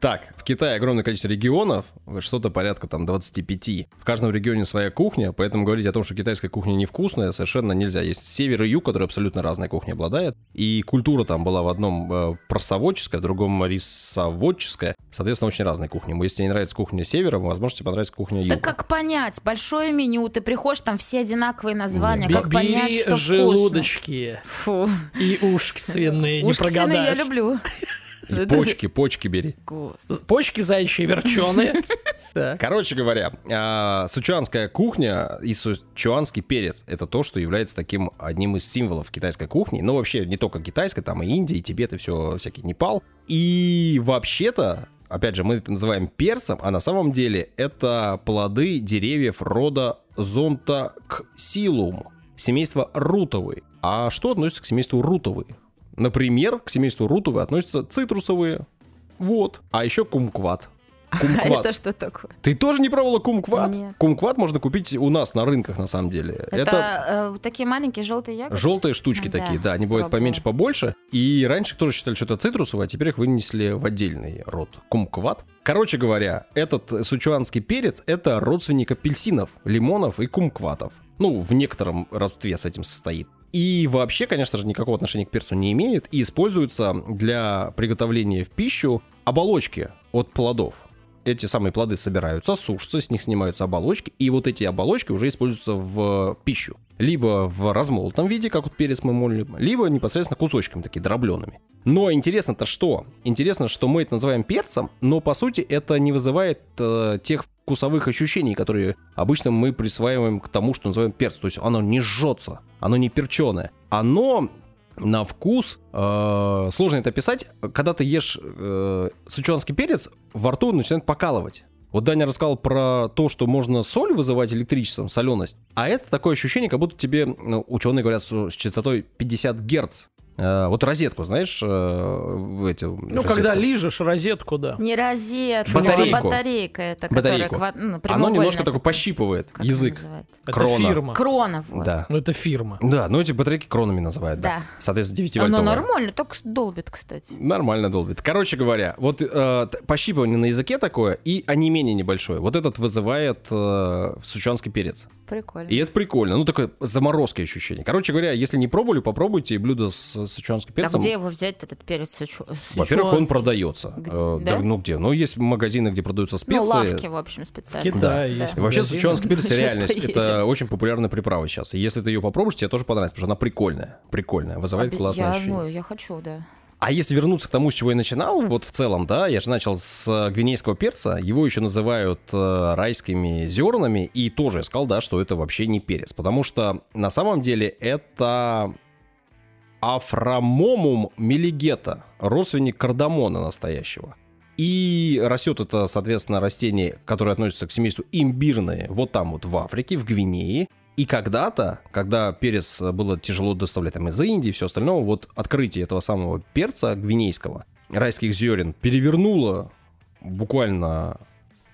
Так, в Китае огромное количество регионов, что-то порядка там 25. В каждом регионе своя кухня, поэтому говорить о том, что китайская кухня невкусная, совершенно нельзя. Есть север и юг, который абсолютно разная кухня обладает, и культура там была в одном э, просоводческая, в другом рисоводческая. Соответственно, очень разная кухня. Если тебе не нравится кухня севера, возможно, тебе понравится кухня юга. Да как понять? Большое меню, ты приходишь, там все одинаковые названия. Нет, Как понять, Бери что желудочки вкусно? Фу. и ушки свиные, не Ушки свиные я прогадаешь. люблю. И почки, почки бери. Почки заячьи верченые. Короче говоря, а, сычуанская кухня и сычуанский перец — это то, что является таким одним из символов китайской кухни. Ну, вообще, не только китайской, там и Индия, и Тибет, и все, всякий Непал. И вообще-то, опять же, мы это называем перцем, а на самом деле это плоды деревьев рода зонтоксилум, семейства рутовые. А что относится к семейству рутовые? Например, к семейству рутовые относятся цитрусовые. Вот. А еще кумкват. А Кумкват. это что такое? Ты тоже не пробовала кумкват? Нет. Кумкват можно купить у нас на рынках, на самом деле. Это, Это, э, такие маленькие желтые ягоды? желтые штучки Да, такие, да, они бывают пробовала. поменьше, побольше. И раньше тоже считали, что это цитрусовые, а теперь их вынесли в отдельный род. Кумкват. Короче говоря, этот сучуанский перец — это родственник апельсинов, лимонов и кумкватов. Ну, в некотором родстве с этим состоит. И вообще, конечно же, никакого отношения к перцу не имеет и используется для приготовления в пищу оболочки от плодов. Эти самые плоды собираются, сушатся, с них снимаются оболочки, и вот эти оболочки уже используются в пищу. Либо в размолотом виде, как вот перец мы молим, либо непосредственно кусочками, такие дробленными. Но интересно-то что? Интересно, что мы это называем перцем, но по сути это не вызывает э, тех вкусовых ощущений, которые обычно мы присваиваем к тому, что называем перц. То есть оно не жжется, оно не перченое. Оно на вкус. Э, сложно это описать. Когда ты ешь э, сычуанский перец, во рту начинает покалывать. Вот Даня рассказал про то, что можно соль вызывать электричеством, соленость. А это такое ощущение, как будто тебе, ну, ученые говорят, что с частотой 50 герц Э, вот розетку, знаешь, э, в эти. Ну, розетку. когда лижешь розетку, да. Не розетку, Батарейку. батарейка это, Батарейку. которая ну, Оно немножко такое такая. пощипывает Как язык. Это Крона. фирма. Крона, вот. Да. Ну, это фирма. Да, ну эти батарейки кронами называют, да. Да. Соответственно, 9 Оно нормально, только долбит, кстати. Нормально долбит. Короче говоря, вот э, пощипывание на языке такое и онемение небольшое. Вот этот вызывает э, сычуанский перец. Прикольно. И это прикольно. Ну, такое заморозкое ощущение. Короче говоря, если не пробовали, попробуйте блюдо с сычуанским А перцем. где его взять, этот перец сычу- Во-первых, он сычуанский? продается. Где? Э, Да? ну где? Ну, есть магазины, где продаются специи. Ну, лавки, в общем, специально. В Китае Да. есть. Вообще, магазины. сычуанский перец поедем. Это очень популярная приправа сейчас. И если ты ее попробуешь, тебе тоже понравится, потому что она прикольная. Прикольная. Вызывает Оби- классное я, ощущение. ну, я хочу, да. А если вернуться к тому, с чего я начинал, вот в целом, да, я же начал с э, гвинейского перца, его еще называют э, райскими зернами, и тоже я сказал, да, что это вообще не перец, потому что на самом деле это Афрамомум мелигета, родственник кардамона настоящего. И растет это, соответственно, растение, которое относится к семейству имбирные, вот там вот в Африке, в Гвинее. И когда-то, когда перец было тяжело доставлять там из Индии и все остальное, вот открытие этого самого перца гвинейского, райских зерен, перевернуло буквально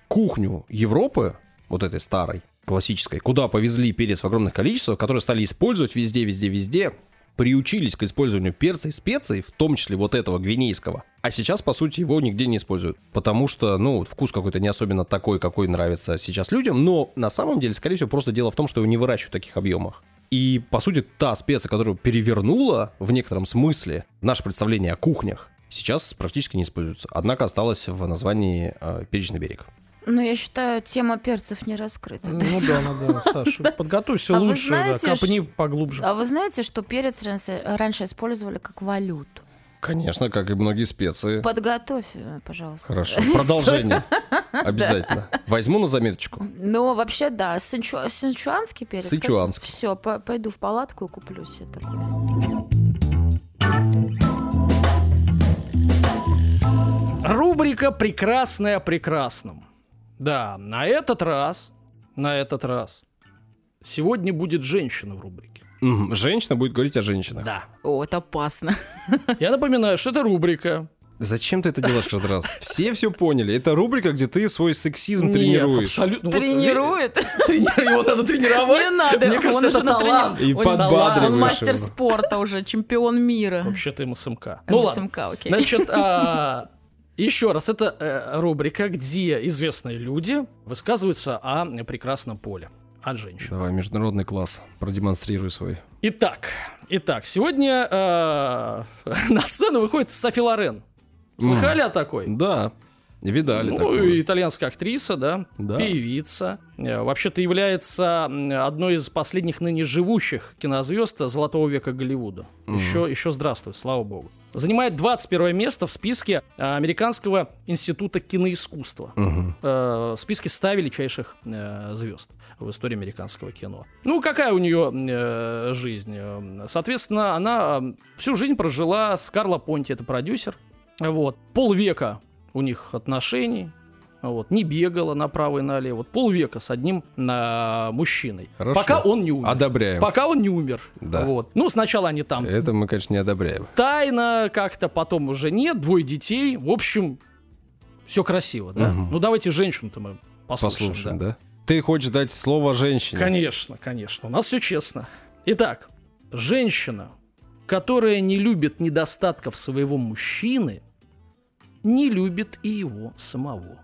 кухню Европы, вот этой старой, классической, куда повезли перец в огромных количествах, которые стали использовать везде, везде, везде, приучились к использованию перца и специй, в том числе вот этого гвинейского. А сейчас, по сути, его нигде не используют. Потому что, ну, вкус какой-то не особенно такой, какой нравится сейчас людям. Но на самом деле, скорее всего, просто дело в том, что его не выращивают в таких объемах. И, по сути, та специя, которая перевернула в некотором смысле наше представление о кухнях, сейчас практически не используется. Однако осталась в названии э, «Перечный берег». Ну, я считаю, тема перцев не раскрыта. Ну да, ну да, Саша, подготовься А лучше, да, знаете, копни поглубже. А вы знаете, что перец раньше, раньше использовали как валюту? Конечно, как и многие специи. Подготовь, э, пожалуйста. Хорошо. Продолжение. Обязательно. Возьму на заметочку. Ну, вообще, да. Сычу- Сычуанский перец. Сычуанский. Все, пойду в палатку и куплю себе такой. Рубрика «Прекрасное о прекрасном». Да, на этот раз, на этот раз, сегодня будет женщина в рубрике. Женщина будет говорить о женщинах. Да. О, это опасно. Я напоминаю, что это рубрика. Зачем ты это делаешь каждый раз? Все все поняли. Это рубрика, где ты свой сексизм Нет, тренируешь. абсолютно. Тренирует? ви- трени- Его надо тренировать. Не надо, Мне он кажется, уже это талант. И Он- подбадриваешь Он мастер его. спорта уже, чемпион мира. Вообще-то МСМК. Ну ладно. МСМК, окей. Значит, а, еще раз, это э, рубрика, где известные люди высказываются о прекрасном поле, от женщин. Давай, международный класс. Продемонстрируй свой. Итак, итак, сегодня э, на сцену выходит Софи Лорен. Слыхали о такой? Да, видали Ну, такое. итальянская актриса, да, Да. певица. Э, Вообще-то является одной из последних ныне живущих кинозвезд золотого века Голливуда. Еще, еще здравствуй, слава богу. Занимает 21 место в списке э, Американского института киноискусства. Э, в списке 100 величайших э, звезд в истории американского кино. Ну, какая у нее э, жизнь? Соответственно, она всю жизнь прожила с Карло Понти, это продюсер. Вот. Полвека у них отношений. Вот. Не бегала направо и налево. Вот полвека с одним э, мужчиной. Хорошо. Пока он не умер. Одобряем. Пока он не умер. Да. Вот. Ну, сначала они там Это мы, конечно, не одобряем. тайно как-то, потом уже нет, двое детей. В общем, все красиво, да? Мгм. Ну, давайте женщину-то мы послушаем. Послушаем, да? Ты хочешь дать слово женщине? Конечно, конечно. У нас все честно. Итак, женщина, которая не любит недостатков своего мужчины, не любит и его самого.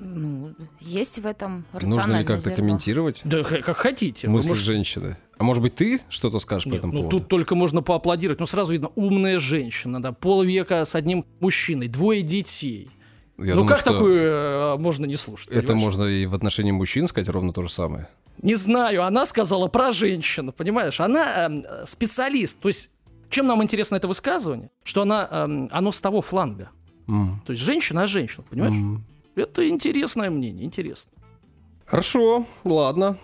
Ну, есть в этом Нужно ли рациональное как-то зерно. комментировать Да как хотите. Мысли можете- женщины? А может быть, ты что-то скажешь по Нет, этому ну поводу? тут только можно поаплодировать. Ну сразу видно, умная женщина, да, полвека с одним мужчиной, двое детей. Я ну думаю, как такую э, можно не слушать? Это понимаешь? можно и в отношении мужчин сказать ровно то же самое. Не знаю, она сказала про женщину, понимаешь? Она эм, специалист. То есть, чем нам интересно это высказывание? Что она, эм, оно с того фланга. М. То есть, женщина о женщинах, понимаешь? М. Это интересное мнение, интересно. Хорошо, ладно.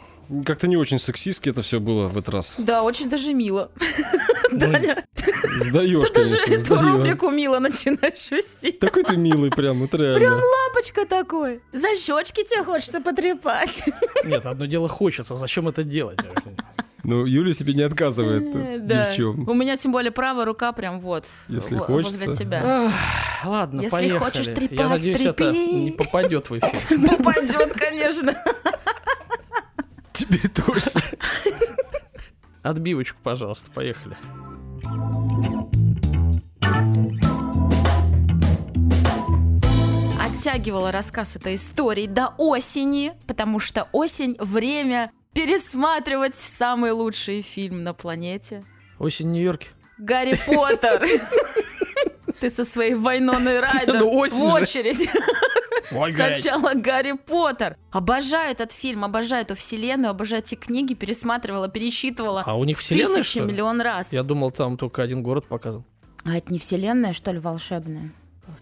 Как-то не очень сексистски это все было в этот раз. Да, очень даже мило. Даня, Сдаешь, ты даже конечно, эту рубрику мило начинаешь вести. Такой ты милый прям, это реально. Лапочка такой. За щечки тебе хочется потрепать. Нет, одно дело хочется, зачем это делать? Ну, Юля себе не отказывает э, ни Да. в чем. У меня тем более правая рука прям вот. Если во- хочется. Возле тебя. Ах, Ладно, Если поехали. хочешь Я трепать, надеюсь, это трепи. не попадет в эфир. Попадет, конечно. Теперь точно. Отбивочку, пожалуйста, поехали. Оттягивала рассказ этой истории до осени, потому что осень — время пересматривать самый лучший фильм на планете. Осень в Нью-Йорке. Гарри Поттер. Ты со своей Вайноной Райдер Ну, в очередь. Сначала Гарри Поттер. Обожаю этот фильм, обожаю эту вселенную, обожаю эти книги, пересматривала, перечитывала А у них вселенная, тысячи, что ли? миллион раз. Я думал, там только один город показан. А это не вселенная, что ли, волшебная?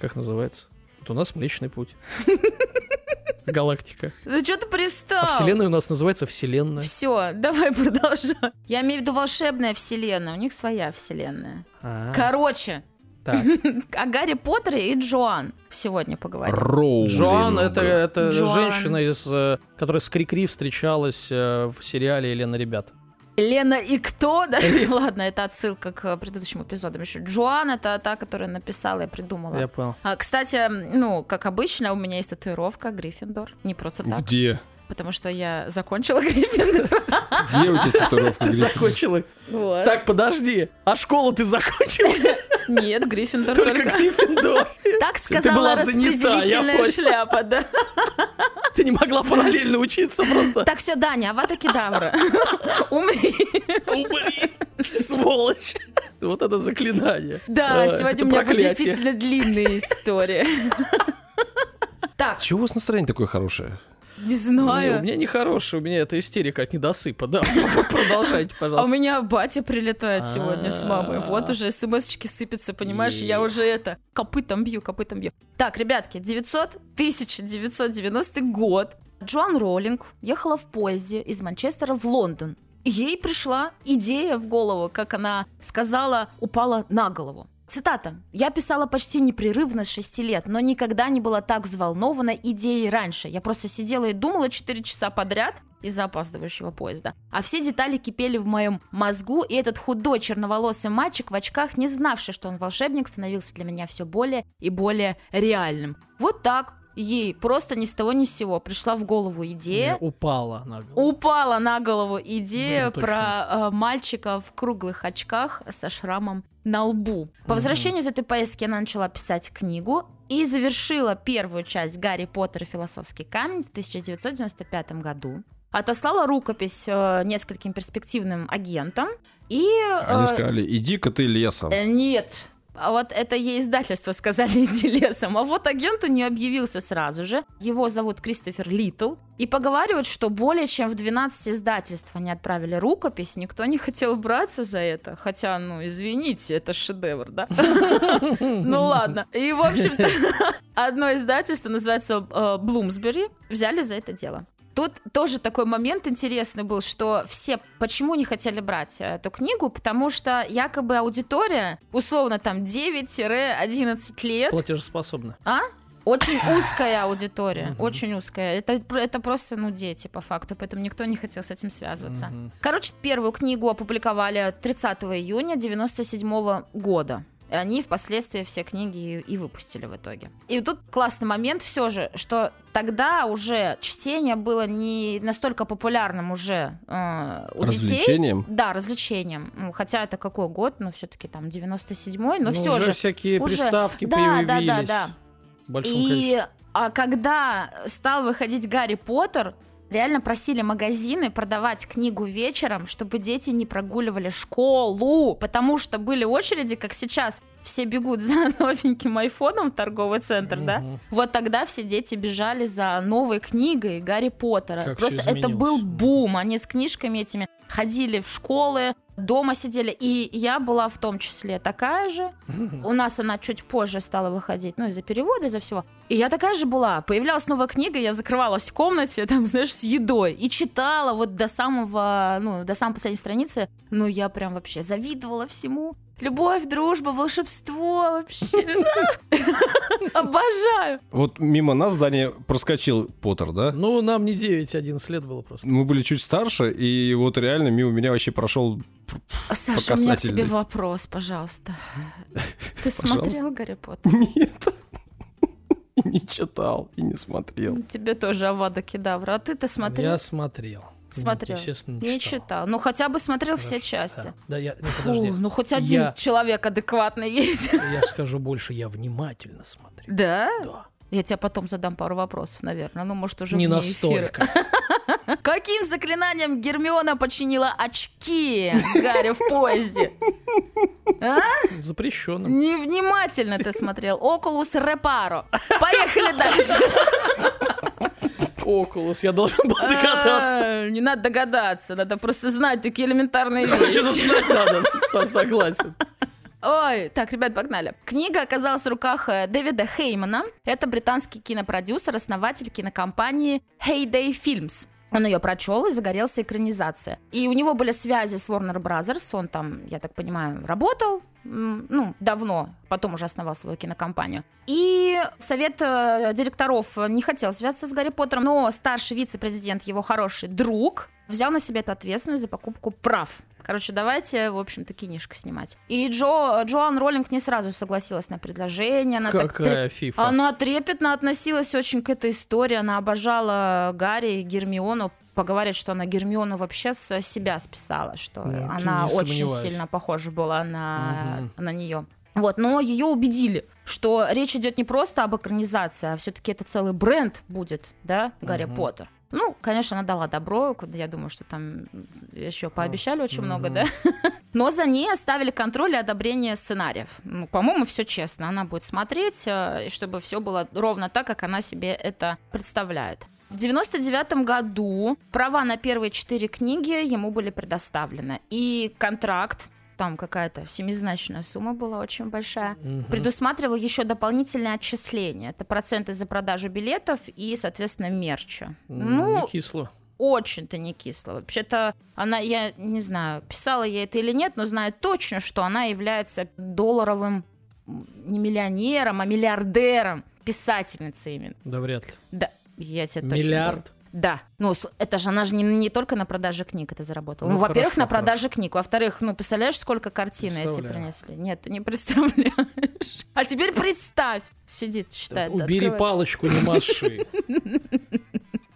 Как называется? Вот у нас Млечный Путь. Галактика. Да что ты пристал? А вселенная у нас называется Вселенная. Все, давай продолжай. Я имею в виду волшебная вселенная, у них своя вселенная. А, Короче, Так. о Гарри Поттере и Джоан сегодня поговорим. Роулинг. Джоан это, это Джоан. женщина, из, э, которая с Крикри встречалась э, в сериале Елена Ребят. Лена и кто? Да? Ладно, это отсылка к предыдущим эпизодам еще. Джоан это та, которая написала и придумала. Я понял. А, кстати, ну, как обычно, у меня есть татуировка Гриффиндор. Не просто так, Где? Потому что я закончила Гриффиндор. Где у тебя татуировка? Ты закончила. Вот. Так, подожди. А школу ты закончила? Нет, Гриффиндор Только только. Гриффиндор. Так сказала распределительная понял. шляпа, да. Ты не могла параллельно учиться просто. Так, все, Даня, авата кедавра. Умри. Умри, сволочь. Вот это заклинание. Да, сегодня у меня будет действительно длинная история. Так, Чего у вас настроение такое хорошее? Не Не, У знаю. меня нехорошее, у меня это истерика от недосыпа. Да, продолжайте, А у пожалуйста. меня батя прилетает сегодня с мамой. Вот А. уже смс-очки сыпятся, понимаешь? Я уже это, копытом бью, копытом бью. Так, ребятки, 900, 1990 год. Джоан Роллинг ехала в поезде из Манчестера в Лондон. Ей пришла идея в голову, как она сказала, упала на голову. Цитата. «Я писала почти непрерывно с 6 лет, но никогда не была так взволнована идеей раньше. Я просто сидела и думала 4 часа подряд из-за опаздывающего поезда. А все детали кипели в моем мозгу, и этот худой черноволосый мальчик в очках, не знавший, что он волшебник, становился для меня все более и более реальным. Вот так ей просто ни с того ни с сего пришла в голову идея, Мне Упала на голову. упала на голову идея Блин, про э, мальчика в круглых очках со шрамом на лбу. По возвращению из этой поездки она начала писать книгу и завершила первую часть «Гарри Поттер и философский камень» в 1995 году. Отослала рукопись э, нескольким перспективным агентам и... Они э, сказали, иди-ка ты лесом. Э, Нет. А вот это ей издательство сказали иди лесом. А вот агенту не объявился сразу же. Его зовут Кристофер Литл. И поговаривают, что более чем в 12 издательств они отправили рукопись. Никто не хотел браться за это. Хотя, ну, извините, это шедевр, да? Ну ладно. И, в общем-то, одно издательство, называется э, Блумсбери, взяли за это дело. Тут тоже такой момент интересный был, что все почему не хотели брать эту книгу, потому что якобы аудитория, условно там 9-11 лет, Платежеспособна. а? Очень узкая аудитория, Мгм. очень узкая. Это, это просто, ну, дети, по факту, поэтому никто не хотел с этим связываться. Мгм. Короче, первую книгу опубликовали 30 июня 97 года. Они впоследствии все книги и, выпустили в итоге. И тут классный момент все же, что тогда уже чтение было не настолько популярным уже э, у детей. Развлечением? Да, развлечением. Ну, хотя это какой год, но все-таки там 97-й, но Ну, все уже же. всякие уже- приставки Да, появились. да, да, да. В большом И количестве. а когда стал выходить Гарри Поттер, реально просили магазины продавать книгу вечером, чтобы дети не прогуливали школу, потому что были очереди, как сейчас, все бегут за новеньким айфоном в торговый центр, да? Мгм. Вот тогда все дети бежали за новой книгой Гарри Поттера. Как Просто это был бум. Они с книжками этими ходили в школы, дома сидели. И я была в том числе такая же. У нас она чуть позже стала выходить, ну, из-за перевода, из-за всего. И я такая же была. Появлялась новая книга, я закрывалась в комнате, там, знаешь, с едой. И читала вот до самого, ну, до самой последней страницы. Ну, я прям вообще завидовала всему. Любовь, дружба, волшебство вообще. Обожаю. Вот мимо нас здание проскочил Поттер, да? Ну, нам не 9-11 лет было просто. Мы были чуть старше, и вот реально мимо меня вообще прошел... Саша, у меня к тебе вопрос, пожалуйста. Ты смотрел Гарри Поттер? Нет. Не читал, и не смотрел. Тебе тоже Авада Кедавра. А ты-то смотрел? Я смотрел. Смотрел. Нет, естественно, Не читал. Ну, хотя бы смотрел все Хорошо, части. Да, Да, я, не, Фу, подожди. ну хоть один Я- человек адекватный есть. Я скажу больше, я внимательно смотрел. Да? Да. Я тебе потом задам пару вопросов, наверное. Ну, может, уже Не эфира. настолько. Каким заклинанием Гермиона починила очки Гарри в поезде? А? Запрещено. Невнимательно ты смотрел. Окулус Репаро. Поехали дальше. Окулус, я должен был догадаться. А, Не надо догадаться, надо просто знать такие элементарные вещи. знать надо, со- согласен. Ой, так, ребят, погнали. Книга оказалась в руках э, Дэвида Хеймана. Это британский кинопродюсер, основатель кинокомпании Heyday Films. Он ее прочел и загорелся экранизация. И у него были связи с Warner Brothers. Он там, я так понимаю, работал. Ну, давно, потом уже основал свою кинокомпанию. И совет э, директоров не хотел связаться с Гарри Поттером, но старший вице-президент, его хороший друг, взял на себя эту ответственность за покупку прав. Короче, давайте, в общем-то, кинишко снимать. И Джо, Джоан Роллинг не сразу согласилась на предложение. Она так Какая фифа. она трепетно относилась очень к этой истории. Она обожала Гарри и Гермиону. Поговорят, что она Гермиону вообще с себя списала, что Ну, она очень сильно похожа была на, Мгм. на нее. Вот, но ее убедили, что речь идет не просто об экранизации, а все-таки это целый бренд будет, да, Гарри Мгм. Поттер. Ну, конечно, она дала добро, куда я думаю, что там еще пообещали очень много, мгм. да. Но за ней оставили контроль и одобрение сценариев. Ну, по-моему, все честно. Она будет смотреть, э, чтобы все было ровно так, как она себе это представляет. В 99 году права на первые четыре книги ему были предоставлены. И контракт, там какая-то семизначная сумма была очень большая, Мгм. предусматривал еще дополнительное отчисление. Это проценты за продажу билетов и, соответственно, мерча. Ну, Ну, кисло. очень-то не кисло. Вообще-то она, я не знаю, писала я это или нет, но знаю точно, что она является долларовым не миллионером, а миллиардером, писательницей именно. Да вряд ли. Да, я тебе точно Миллиард. говорю. Да, ну это же она же не, не только на продаже книг это заработала. Ну, Ну, во-первых, на продаже книг, во-вторых, ну представляешь, сколько картин эти принесли? Нет, ты не представляешь. А теперь представь, сидит, читает. да, Убери открывает. палочку, не маши.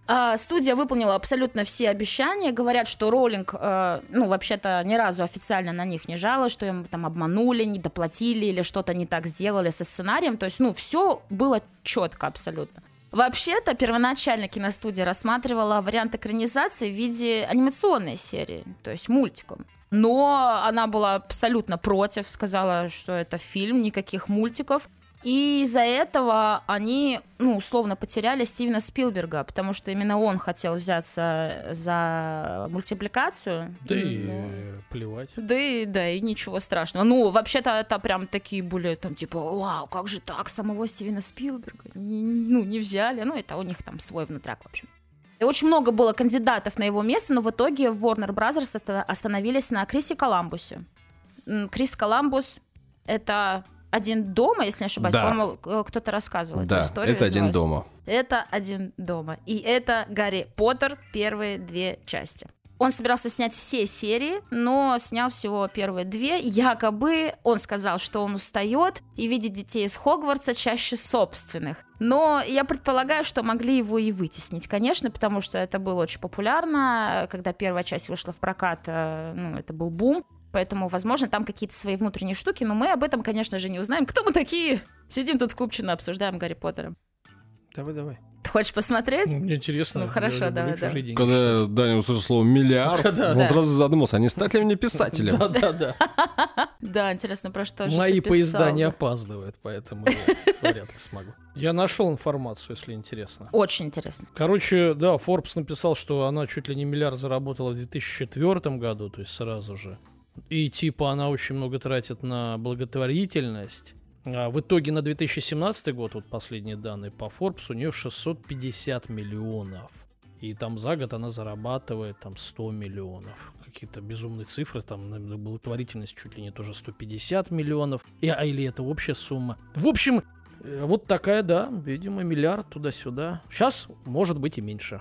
А, студия выполнила абсолютно все обещания. Говорят, что Роллинг, э, ну, вообще-то ни разу официально на них не жаловалась, что им там обманули, не доплатили или что-то не так сделали со сценарием. То есть, ну, все было четко абсолютно. Вообще-то первоначально киностудия рассматривала вариант экранизации в виде анимационной серии, то есть мультиком. Но она была абсолютно против, сказала, что это фильм, никаких мультиков. И из-за этого они, ну, условно потеряли Стивена Спилберга, потому что именно он хотел взяться за мультипликацию. Да и Ну, э, плевать. да и, да, и ничего страшного. Ну, вообще-то это прям такие были, там, типа, вау, как же так, самого Стивена Спилберга, не- ну, не взяли. Ну, это у них там свой внутряк, в общем. И очень много было кандидатов на его место, но в итоге Warner Brothers оста- остановились на Крисе Коламбусе. Крис Коламбус — это один дома, если не ошибаюсь. Да. По-моему, э, кто-то рассказывал Да, эту историю. это один дома. Это один дома. И это Гарри Поттер, первые две части. Он собирался снять все серии, но снял всего первые две. Якобы он сказал, что он устает и видит детей из Хогвартса чаще собственных. Но я предполагаю, что могли его и вытеснить, конечно, потому что это было очень популярно. Когда первая часть вышла в прокат, э, ну, это был бум. Поэтому, возможно, там какие-то свои внутренние штуки, но мы об этом, конечно же, не узнаем. Кто мы такие? Сидим тут в Купчино, обсуждаем Гарри Поттера. Давай, давай. Ты хочешь посмотреть? Ну, Мне интересно. Ну, хорошо, давай, да. деньги Когда считать. Даня услышал слово миллиард, Да. он Да. сразу задумался, а не стать ли мне писателем? Да, да, да. Да, интересно, про что же Мои поезда не опаздывают, поэтому вряд ли смогу. Я нашел информацию, если интересно. Очень интересно. Короче, да, Forbes написал, что она чуть ли не миллиард заработала в 2004 году, то есть сразу же. И типа она очень много тратит на благотворительность. А в итоге на 2017 год, вот последние данные по Forbes, у нее 650 миллионов. И там за год она зарабатывает там 100 миллионов. Какие-то безумные цифры, там на благотворительность чуть ли не тоже 150 миллионов. И, а или это общая сумма. В общем, э, вот такая, да, видимо, миллиард туда-сюда. Сейчас может быть и меньше.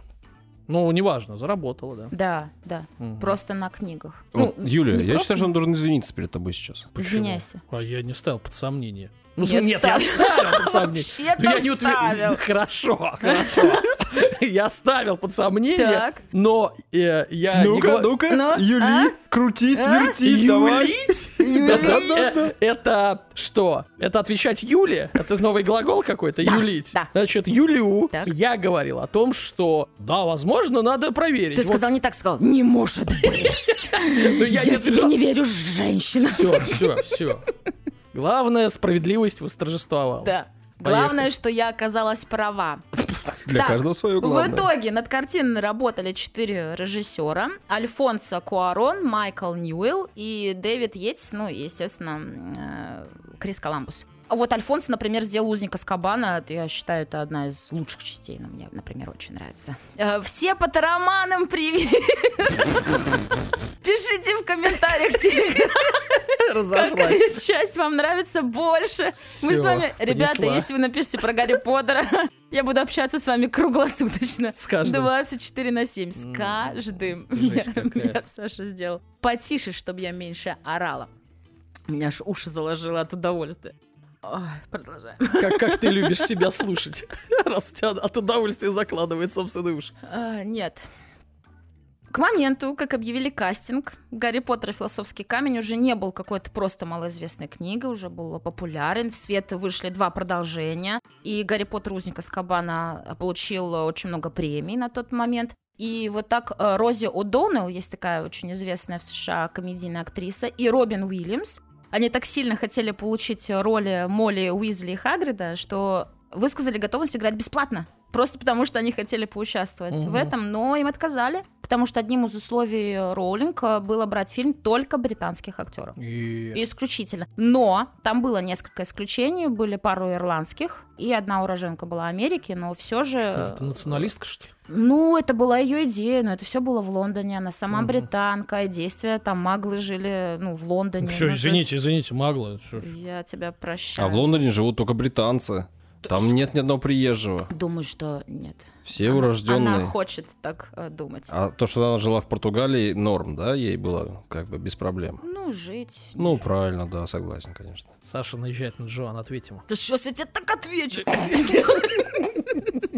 Ну, неважно, заработала, да. Да, да. Мгм. Просто на книгах. Вот, Ну, Юлия, я просто- считаю, что он должен извиниться перед тобой сейчас. Почему? Извиняйся. А я не ставил под сомнение. Ну, Нет, нет, нет я ставил. под сомнение. Вообще-то Ну, я не утвер- ставил. Хорошо, хорошо. Я ставил под сомнение, Так. но э, я не Ну-ка, ну-ка, Ну, Юли, а? крутись, А? вертись, давай. Юлить? Юлить? Это- э, Это что? Это отвечать Юле? Это новый глагол какой-то? Да, Юлить? да. Значит, Юлю Так. я говорил о том, что да, возможно, надо проверить. Ты сказал не так, сказал, не может быть. Ну, я тебе не верю, женщина. Все, все, все. Главное, справедливость восторжествовала. Да. Поехали. Главное, что я оказалась права. Для Так, каждого свое В главное. итоге над картиной работали четыре режиссера. Альфонсо Куарон, Майкл Ньюэлл и Дэвид Йетс, ну, и, естественно, э, Крис Коламбус. А вот Альфонсо, например, сделал «Узника Скабана». Я считаю, это одна из лучших частей. но Мне, например, очень нравится. Э, Все по тараманам привет! Пишите в комментариях, Разошлась. какая часть вам нравится больше. Мы с вами, ребята, понесла. если вы напишите про Гарри Поттера, я буду общаться с вами круглосуточно. С каждым. 24 на 7. С каждым. Я, Саша, сделал. Потише, чтобы я меньше орала. У меня аж уши заложило от удовольствия. Ой, продолжаем. Как, как ты любишь себя слушать, раз у тебя от удовольствия закладывает собственный уж. А, нет. К моменту, как объявили кастинг, «Гарри Поттер и философский камень» уже не был какой-то просто малоизвестной книгой, уже был популярен. В свет вышли два продолжения, и «Гарри Поттер. Узник Аскабана» получил очень много премий на тот момент. И вот так э, Рози О'Доннелл, есть такая очень известная в США комедийная актриса, и Робин Уильямс, они так сильно хотели получить роли Молли Уизли и Хагрида, что высказали готовность играть бесплатно. Просто потому, что они хотели поучаствовать в Мгм. этом, но им отказали, потому что одним из условий Роулинг э, было брать фильм только британских актеров. И... Исключительно. Но там было несколько исключений, были пару ирландских, и одна уроженка была Америки, но все же... Это националистка, что ли? Ну, это была ее идея, но это все было в Лондоне. Она сама Мгм. британка, и действия там маглы жили, ну, в Лондоне. Все, Ну, извините, извините, магла. это что ж. есть Я тебя прощаю. А в Лондоне живут только британцы. Там нет ни одного приезжего. Думаю, что нет. Все Она- урожденные. Она хочет так э, думать. А то, что она жила в Португалии, норм, да, ей было как бы без проблем. Ну, жить. Ну, правильно, да, согласен, конечно. Саша наезжает на Джоан, ответь ему. Да сейчас я тебе так отвечу.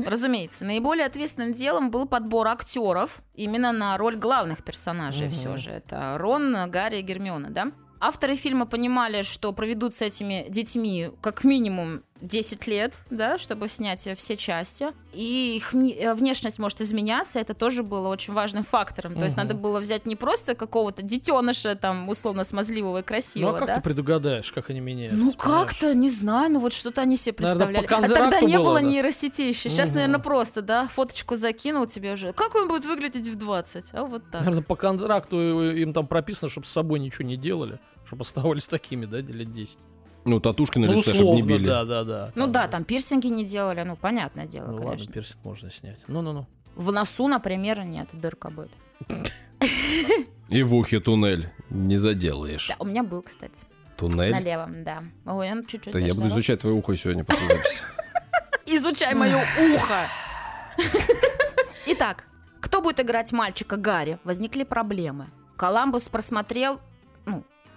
Разумеется, наиболее ответственным делом был подбор актеров именно на роль главных персонажей все же. Это Рон, Гарри и Гермиона, да? Авторы фильма понимали, что проведут с этими детьми как минимум 10 лет, да, чтобы снять э, все части. И их э, внешность может изменяться, это тоже было очень важным фактором. То есть надо было взять не просто какого-то детеныша, там, условно смазливого и Ну красивого, а как да? ты предугадаешь, как они меняются? Ну как-то, не знаю, ну вот что-то они себе Наверное, представляли. по а тогда не было, было да? нейросетей еще. Сейчас, Мгм. наверное, просто, да, фоточку закинул тебе уже. Как он будет выглядеть в 20? А вот так. Наверное, по контракту им там прописано, чтобы с собой ничего не делали, чтобы оставались такими, да, лет 10. Ну, татушки на Ну, лице, чтобы не били. да, да, да. Ну да, там пирсинги не делали, ну понятное дело, Ну ладно, конечно. персинг можно снять. Ну-ну-ну. В носу, например, нет, дырка будет. И в ухе туннель не заделаешь. Да, у меня был, кстати, на Туннель? левом, да. Ой, он чуть-чуть Да я буду изучать твое ухо сегодня после записи. Изучай мое ухо. Итак, кто будет играть мальчика Гарри? Возникли проблемы. Коламбус просмотрел,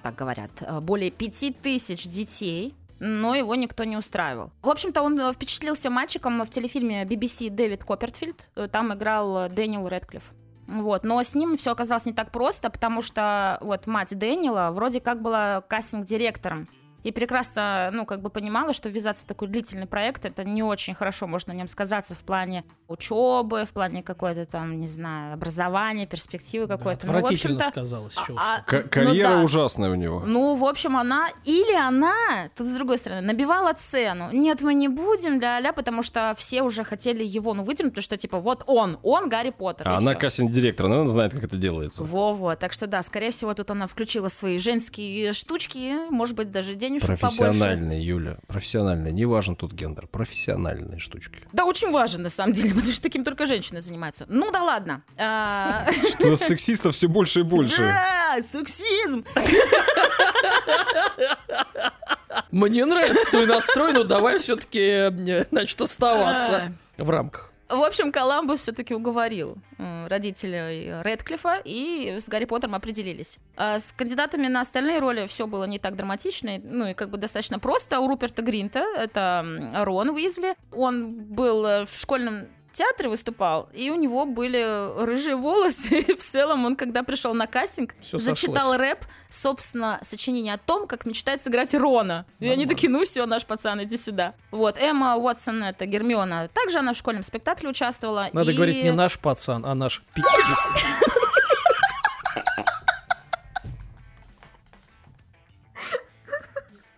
так говорят, э, более пяти тысяч детей, но его никто не устраивал. В общем-то, он э, впечатлился мальчиком в телефильме BBC «Дэвид Коппертфильд». Э, Там играл Дэниел Рэдклифф. Вот. Но с ним все оказалось не так просто, потому что вот мать Дэниела вроде как была кастинг-директором и прекрасно, ну, как бы понимала, что ввязаться в такой длительный проект, это не очень хорошо может на нем сказаться в плане учебы, в плане какой-то там, не знаю, образования, перспективы какой-то. Ну, в Отвратительно общем-то, сказалось. а-. К- ну карьера да. ужасная у него. Ну, в общем, она или она, тут с другой стороны, набивала цену. Нет, мы не будем, ля-ля, потому что все уже хотели его, ну, вытянуть, потому что, типа, вот он, он Гарри Поттер. А она всё. кастинг-директор, наверное, знает, как это делается. Во-во, так что да, скорее всего, тут она включила свои женские штучки, может быть, даже денежек побольше. Профессиональные, Юля, профессиональные. Не важен тут гендер, профессиональные штучки. Да, очень важен, на самом деле, потому что таким только женщины занимаются. Ну да ладно. А, Что сексистов все больше и больше. Да, сексизм. Мне нравится твой настрой, но давай все-таки, значит, оставаться в рамках. В общем, Коламбус все-таки уговорил э, родителей Редклифа, и с Гарри Поттером определились. А с кандидатами на остальные роли все было не так драматично, ну и как бы достаточно просто. У Руперта Гринта, это Рон Уизли, он был э, в школьном театре выступал, и у него были рыжие волосы. И в целом он, когда пришел на кастинг, Всё зачитал сошлось. рэп, собственно, сочинение о том, как мечтает сыграть Рона. И они Нормально. такие, ну все, наш пацан, иди сюда. Вот, Эмма Уотсон, это Гермиона, также она в школьном спектакле участвовала. Надо и- говорить не наш пацан, а наш пи***.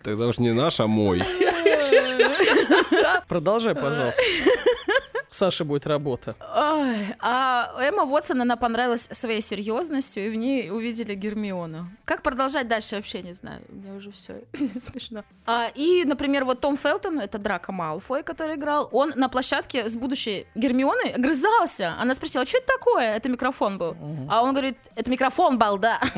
Тогда уж не наш, а мой. Продолжай, пожалуйста. Саше будет работа. Ой, а Эмма Уотсон, она понравилась своей серьезностью, и в ней увидели Гермиону. Как продолжать дальше, вообще не знаю. Мне уже все смешно. А, и, например, вот Том Фелтон, это Драко Малфой, который играл, он на площадке с будущей Гермионой огрызался. Она спросила, что это такое? Это микрофон был. А он говорит, это микрофон, балда.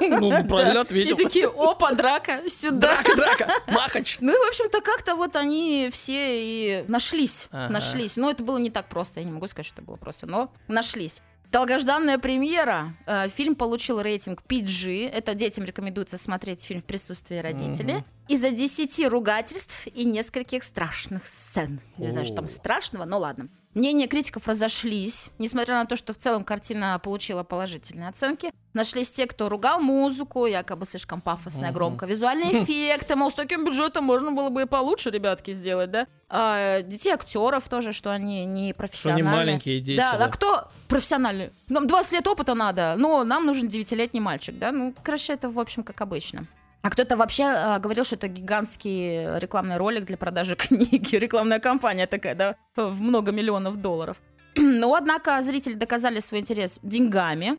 Ну, правильно И ответил. такие, опа, драка, сюда. Драка, драка, махач. Ну и, в общем-то, как-то вот они все и нашлись. Нашлись. Но это было не так просто. Я не могу сказать, что это было просто, но нашлись. Долгожданная премьера. Э, Фильм получил рейтинг PG. Это детям рекомендуется смотреть фильм в присутствии родителей. Мгм. Из-за 10 ругательств и нескольких страшных сцен. Не знаю, что там страшного, но ладно. Мнения критиков разошлись, несмотря на то, что в целом картина получила положительные оценки. Нашлись те, кто ругал музыку, якобы слишком пафосная, громко. Визуальные эффекты, мол, с таким бюджетом можно было бы и получше, ребятки, сделать, да? А, детей актеров тоже, что они не Что они профессиональные. маленькие дети. Да, да. а кто профессиональный? Нам 20 лет опыта надо, но нам нужен 9-летний мальчик, да? Ну, короче, это, в общем, как обычно. А кто-то вообще а, говорил, что это гигантский рекламный ролик для продажи книги, рекламная кампания такая, да, в много миллионов долларов. Но, однако, зрители доказали свой интерес деньгами.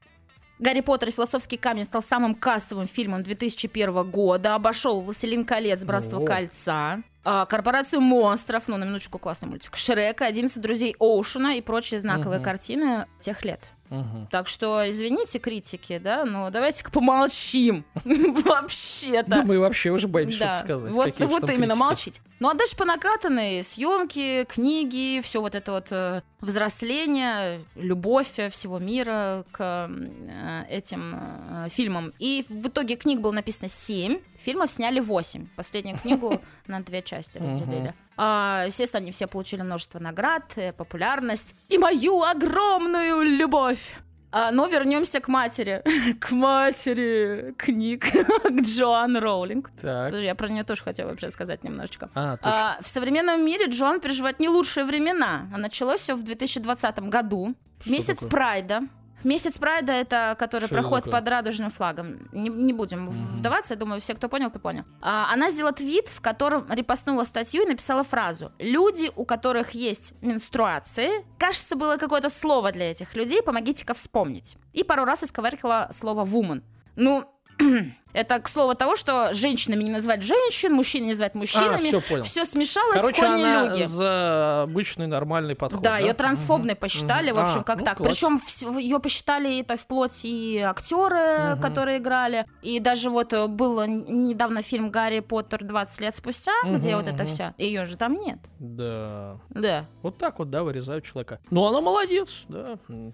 «Гарри Поттер и философский камень» стал самым кассовым фильмом 2001 года, обошел «Властелин колец. Братство О. кольца», а, «Корпорацию монстров», ну, на минуточку, классный мультик, «Шрека», «11 друзей Оушена» и прочие знаковые Мгм. картины тех лет. Мгм. Так что, извините, критики, да, но давайте-ка помолчим. Вообще-то. Да мы вообще уже боимся что-то сказать. Вот, именно молчить. Ну а дальше по накатанной съемки, книги, все вот это вот э, взросление, любовь всего мира к э, этим э, фильмам. И в итоге книг было написано 7, фильмов сняли 8. Последнюю книгу на две части разделили. А, естественно, они все получили множество наград, э, популярность и мою огромную любовь. А, но вернемся к матери. К матери книг. К Джоан Роулинг. Так. Подожди, Я про нее тоже хотела вообще сказать немножечко. А. А, в современном мире Джоан переживает не лучшие времена. А началось все в 2020 году. Что Месяц такое? Прайда. Месяц Прайда это который это проходит под радужным флагом. Не, не будем вдаваться, я думаю, все, кто понял, то понял. А, она сделала твит, в котором репостнула статью и написала фразу: Люди, у которых есть менструации, кажется, было какое-то слово для этих людей, помогите-ка вспомнить. И пару раз исковыркала слово woman. Ну, это к слову того, что женщинами не называть женщин, мужчин не называть А, мужчинами. все понял. все смешалось, Короче, кони она люди. за обычный нормальный подход. Да, ее трансфобной посчитали, Мгм. в общем, А, как ну, так. класс. Причем ее посчитали это вплоть и актеры, Мгм. которые играли. И даже вот э, был недавно фильм Гарри Поттер 20 лет спустя, где Мгм, вот это все. Ее же там нет. Да. Да. Вот так вот, да, вырезают человека. Ну, она молодец, да. М.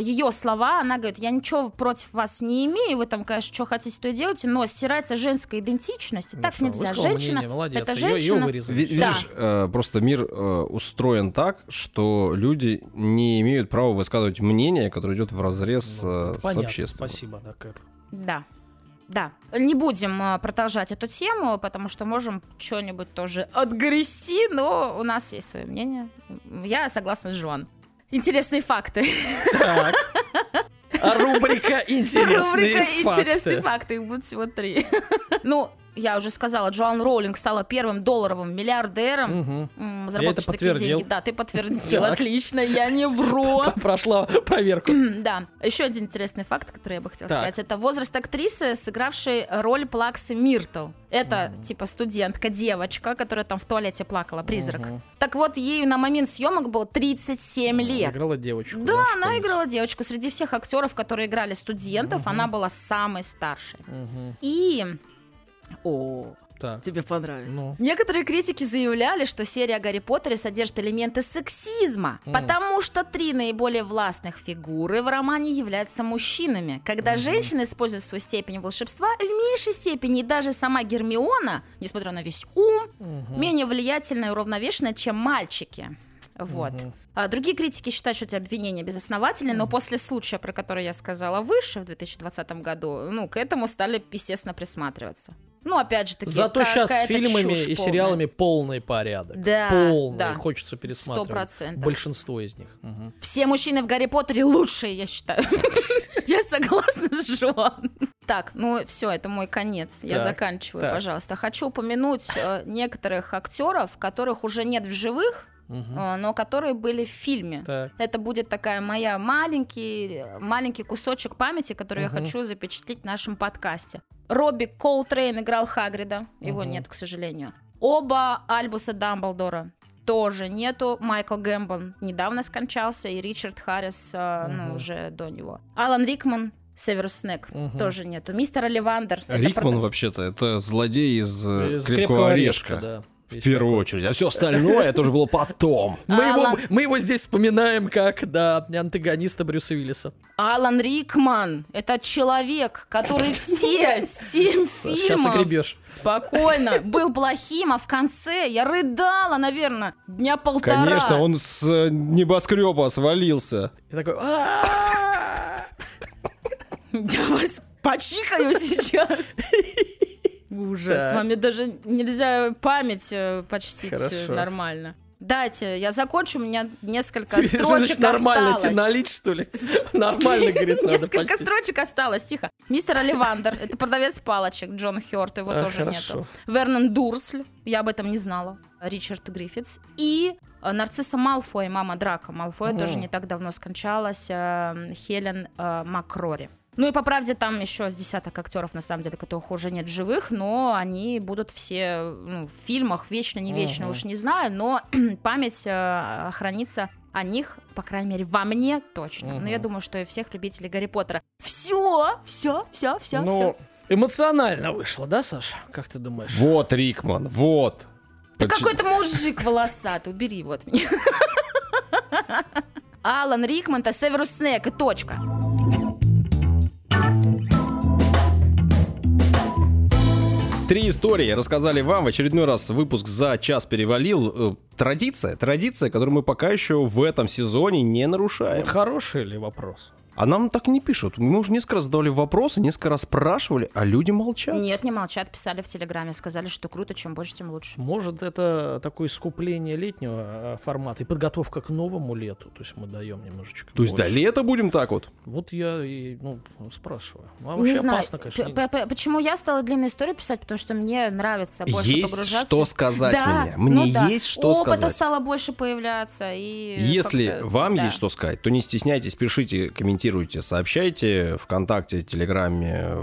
ее слова, она говорит, я ничего против вас не имею, вы там, конечно, что хотите, то и делайте, но стирается женская идентичность, и Ну так что, нельзя. Женщина, мнение, молодец. это женщина. вырезали. Ви- Всё. Видишь, э, просто мир э, устроен так, что люди не имеют права высказывать мнение, которое идет в разрез Ну, э, с понятно. общественным. Спасибо, да, Кэп. Да. Да. Не будем продолжать эту тему, потому что можем что-нибудь тоже отгрести, но у нас есть свое мнение. Я согласна с Жуан. Интересные факты. Так. А рубрика «Интересные Рубрика факты». «Интересные факты». Их будет всего три. Ну, я уже сказала, Джоан Роулинг стала первым долларовым миллиардером. Мгм. М, заработавшим такие подтвердил. деньги. Да, ты подтвердил. Отлично, я не вру. Прошла проверку. Да. Еще один интересный факт, который я бы хотела сказать. Это возраст актрисы, сыгравшей роль Плаксы Миртл. Это, типа, студентка, девочка, которая там в туалете плакала, призрак. Так вот, ей на момент съемок было 37 лет. Играла девочку. Да, она играла девочку. Среди всех актеров, которые играли студентов, она была самой старшей. И... О, Так. тебе понравится. Ну. Некоторые критики заявляли, что серия о Гарри Поттере содержит элементы сексизма, М. потому что три наиболее властных фигуры в романе являются мужчинами. Когда женщины используют свою степень волшебства в меньшей степени, и даже сама Гермиона, несмотря на весь ум, Мгм. менее влиятельная и уравновешенная, чем мальчики. Вот. Мгм. А другие критики считают, что эти обвинения безосновательны, но после случая, про который я сказала выше, в 2020 году, ну, к этому стали, естественно, присматриваться. Ну, опять же таки, Зато сейчас с фильмами и сериалами полный порядок. Да, Полный. да. Хочется пересматривать. Сто процентов. Большинство из них. Мгм. Все мужчины в Гарри Поттере лучшие, я считаю. Я согласна с Жон. Так, ну все, это мой конец. Я Так, заканчиваю, так. пожалуйста. Хочу упомянуть э, некоторых актеров, которых уже нет в живых, Э, но которые были в фильме. Так. Это будет такая моя маленький, маленький кусочек памяти, который Мгм. я хочу запечатлеть в нашем подкасте. Робби Колтрейн играл Хагрида, его Мгм. нет, к сожалению. Оба Альбуса Дамблдора тоже нету. Майкл Гэмбон недавно скончался, и Ричард Харрис, э, ну, уже до него. Алан Рикман, Северус Снег, Мгм. тоже нету. Мистер Оливандер. это Рикман, про- вообще-то, это злодей из, э, Из крепкого, орешка. да. В первую такой. очередь. А все остальное это уже было потом. Мы его, мы его здесь вспоминаем как, да, антагониста Брюса Уиллиса. Алан Рикман, это человек, который все семь Сейчас фильмов огребешь. Спокойно. Был плохим, а в конце я рыдала, наверное, дня полтора. Конечно, он с э, небоскреба свалился. И такой... Я вас почикаю сейчас. Ужас. Так. С вами даже нельзя память э, почтить э, Хорошо. нормально. Дайте, я закончу, у меня несколько Тебе, строчек нормально осталось. тебе налить, что ли? Нормально, говорит, надо Несколько строчек осталось, тихо. Мистер Оливандер, это продавец палочек, Джон Хёрт, его А, тоже нету. Вернон Дурсль, я об этом не знала. Ричард Гриффитс. И э, Нарцисса Малфой, мама Драка Малфоя, тоже не так давно скончалась. Хелен Макрори. Ну и по правде там еще с десяток актеров, на самом деле, которых уже нет живых, но они будут все ну, в фильмах вечно, не вечно, Мгм. уж не знаю, но память э, хранится о них, по крайней мере, во мне точно. Но Мгм. я думаю, что и всех любителей Гарри Поттера. Все, все, все, все, Ну, все. эмоционально вышло, да, Саш? Как ты думаешь? Вот, Рикман, вот. Ты Поч- какой-то мужик волосатый, убери вот меня. Алан Рикман-то Северус Снег и точка. Три истории рассказали вам. В очередной раз выпуск за час перевалил. Э, Традиция, традиция, которую мы пока еще в этом сезоне не нарушаем. Хороший ли вопрос? А нам так не пишут. Мы уже несколько раз задавали вопросы, несколько раз спрашивали, а люди молчат. Нет, не молчат, писали в Телеграме, сказали, что круто, чем больше, тем лучше. Может, это такое искупление летнего э, формата и подготовка к новому лету. То есть мы даем немножечко То есть до лета будем так вот? Вот я и, ну, спрашиваю. Ну, а Не вообще знаю, опасно, конечно. почему я стала длинные истории писать, потому что мне нравится больше есть погружаться. что сказать Да, мне. Мне ну да. есть что Опыта сказать. стало больше появляться. И Если вам да. есть что сказать, то не стесняйтесь, пишите, комментируйте, сообщайте ВКонтакте, Телеграме,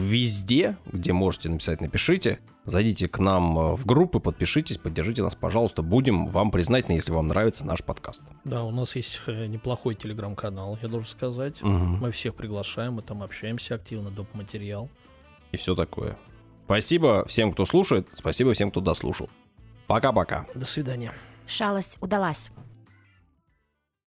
везде, где можете написать, напишите. Зайдите к нам э, в группы, подпишитесь, поддержите нас, пожалуйста. Будем вам признательны, если вам нравится наш подкаст. Да, у нас есть э, неплохой телеграм-канал, я должен сказать. Мгм. Мы всех приглашаем, мы там общаемся активно, доп. материал. И все такое. Спасибо всем, кто слушает. Спасибо всем, кто дослушал. Пока-пока. До свидания. Шалость удалась.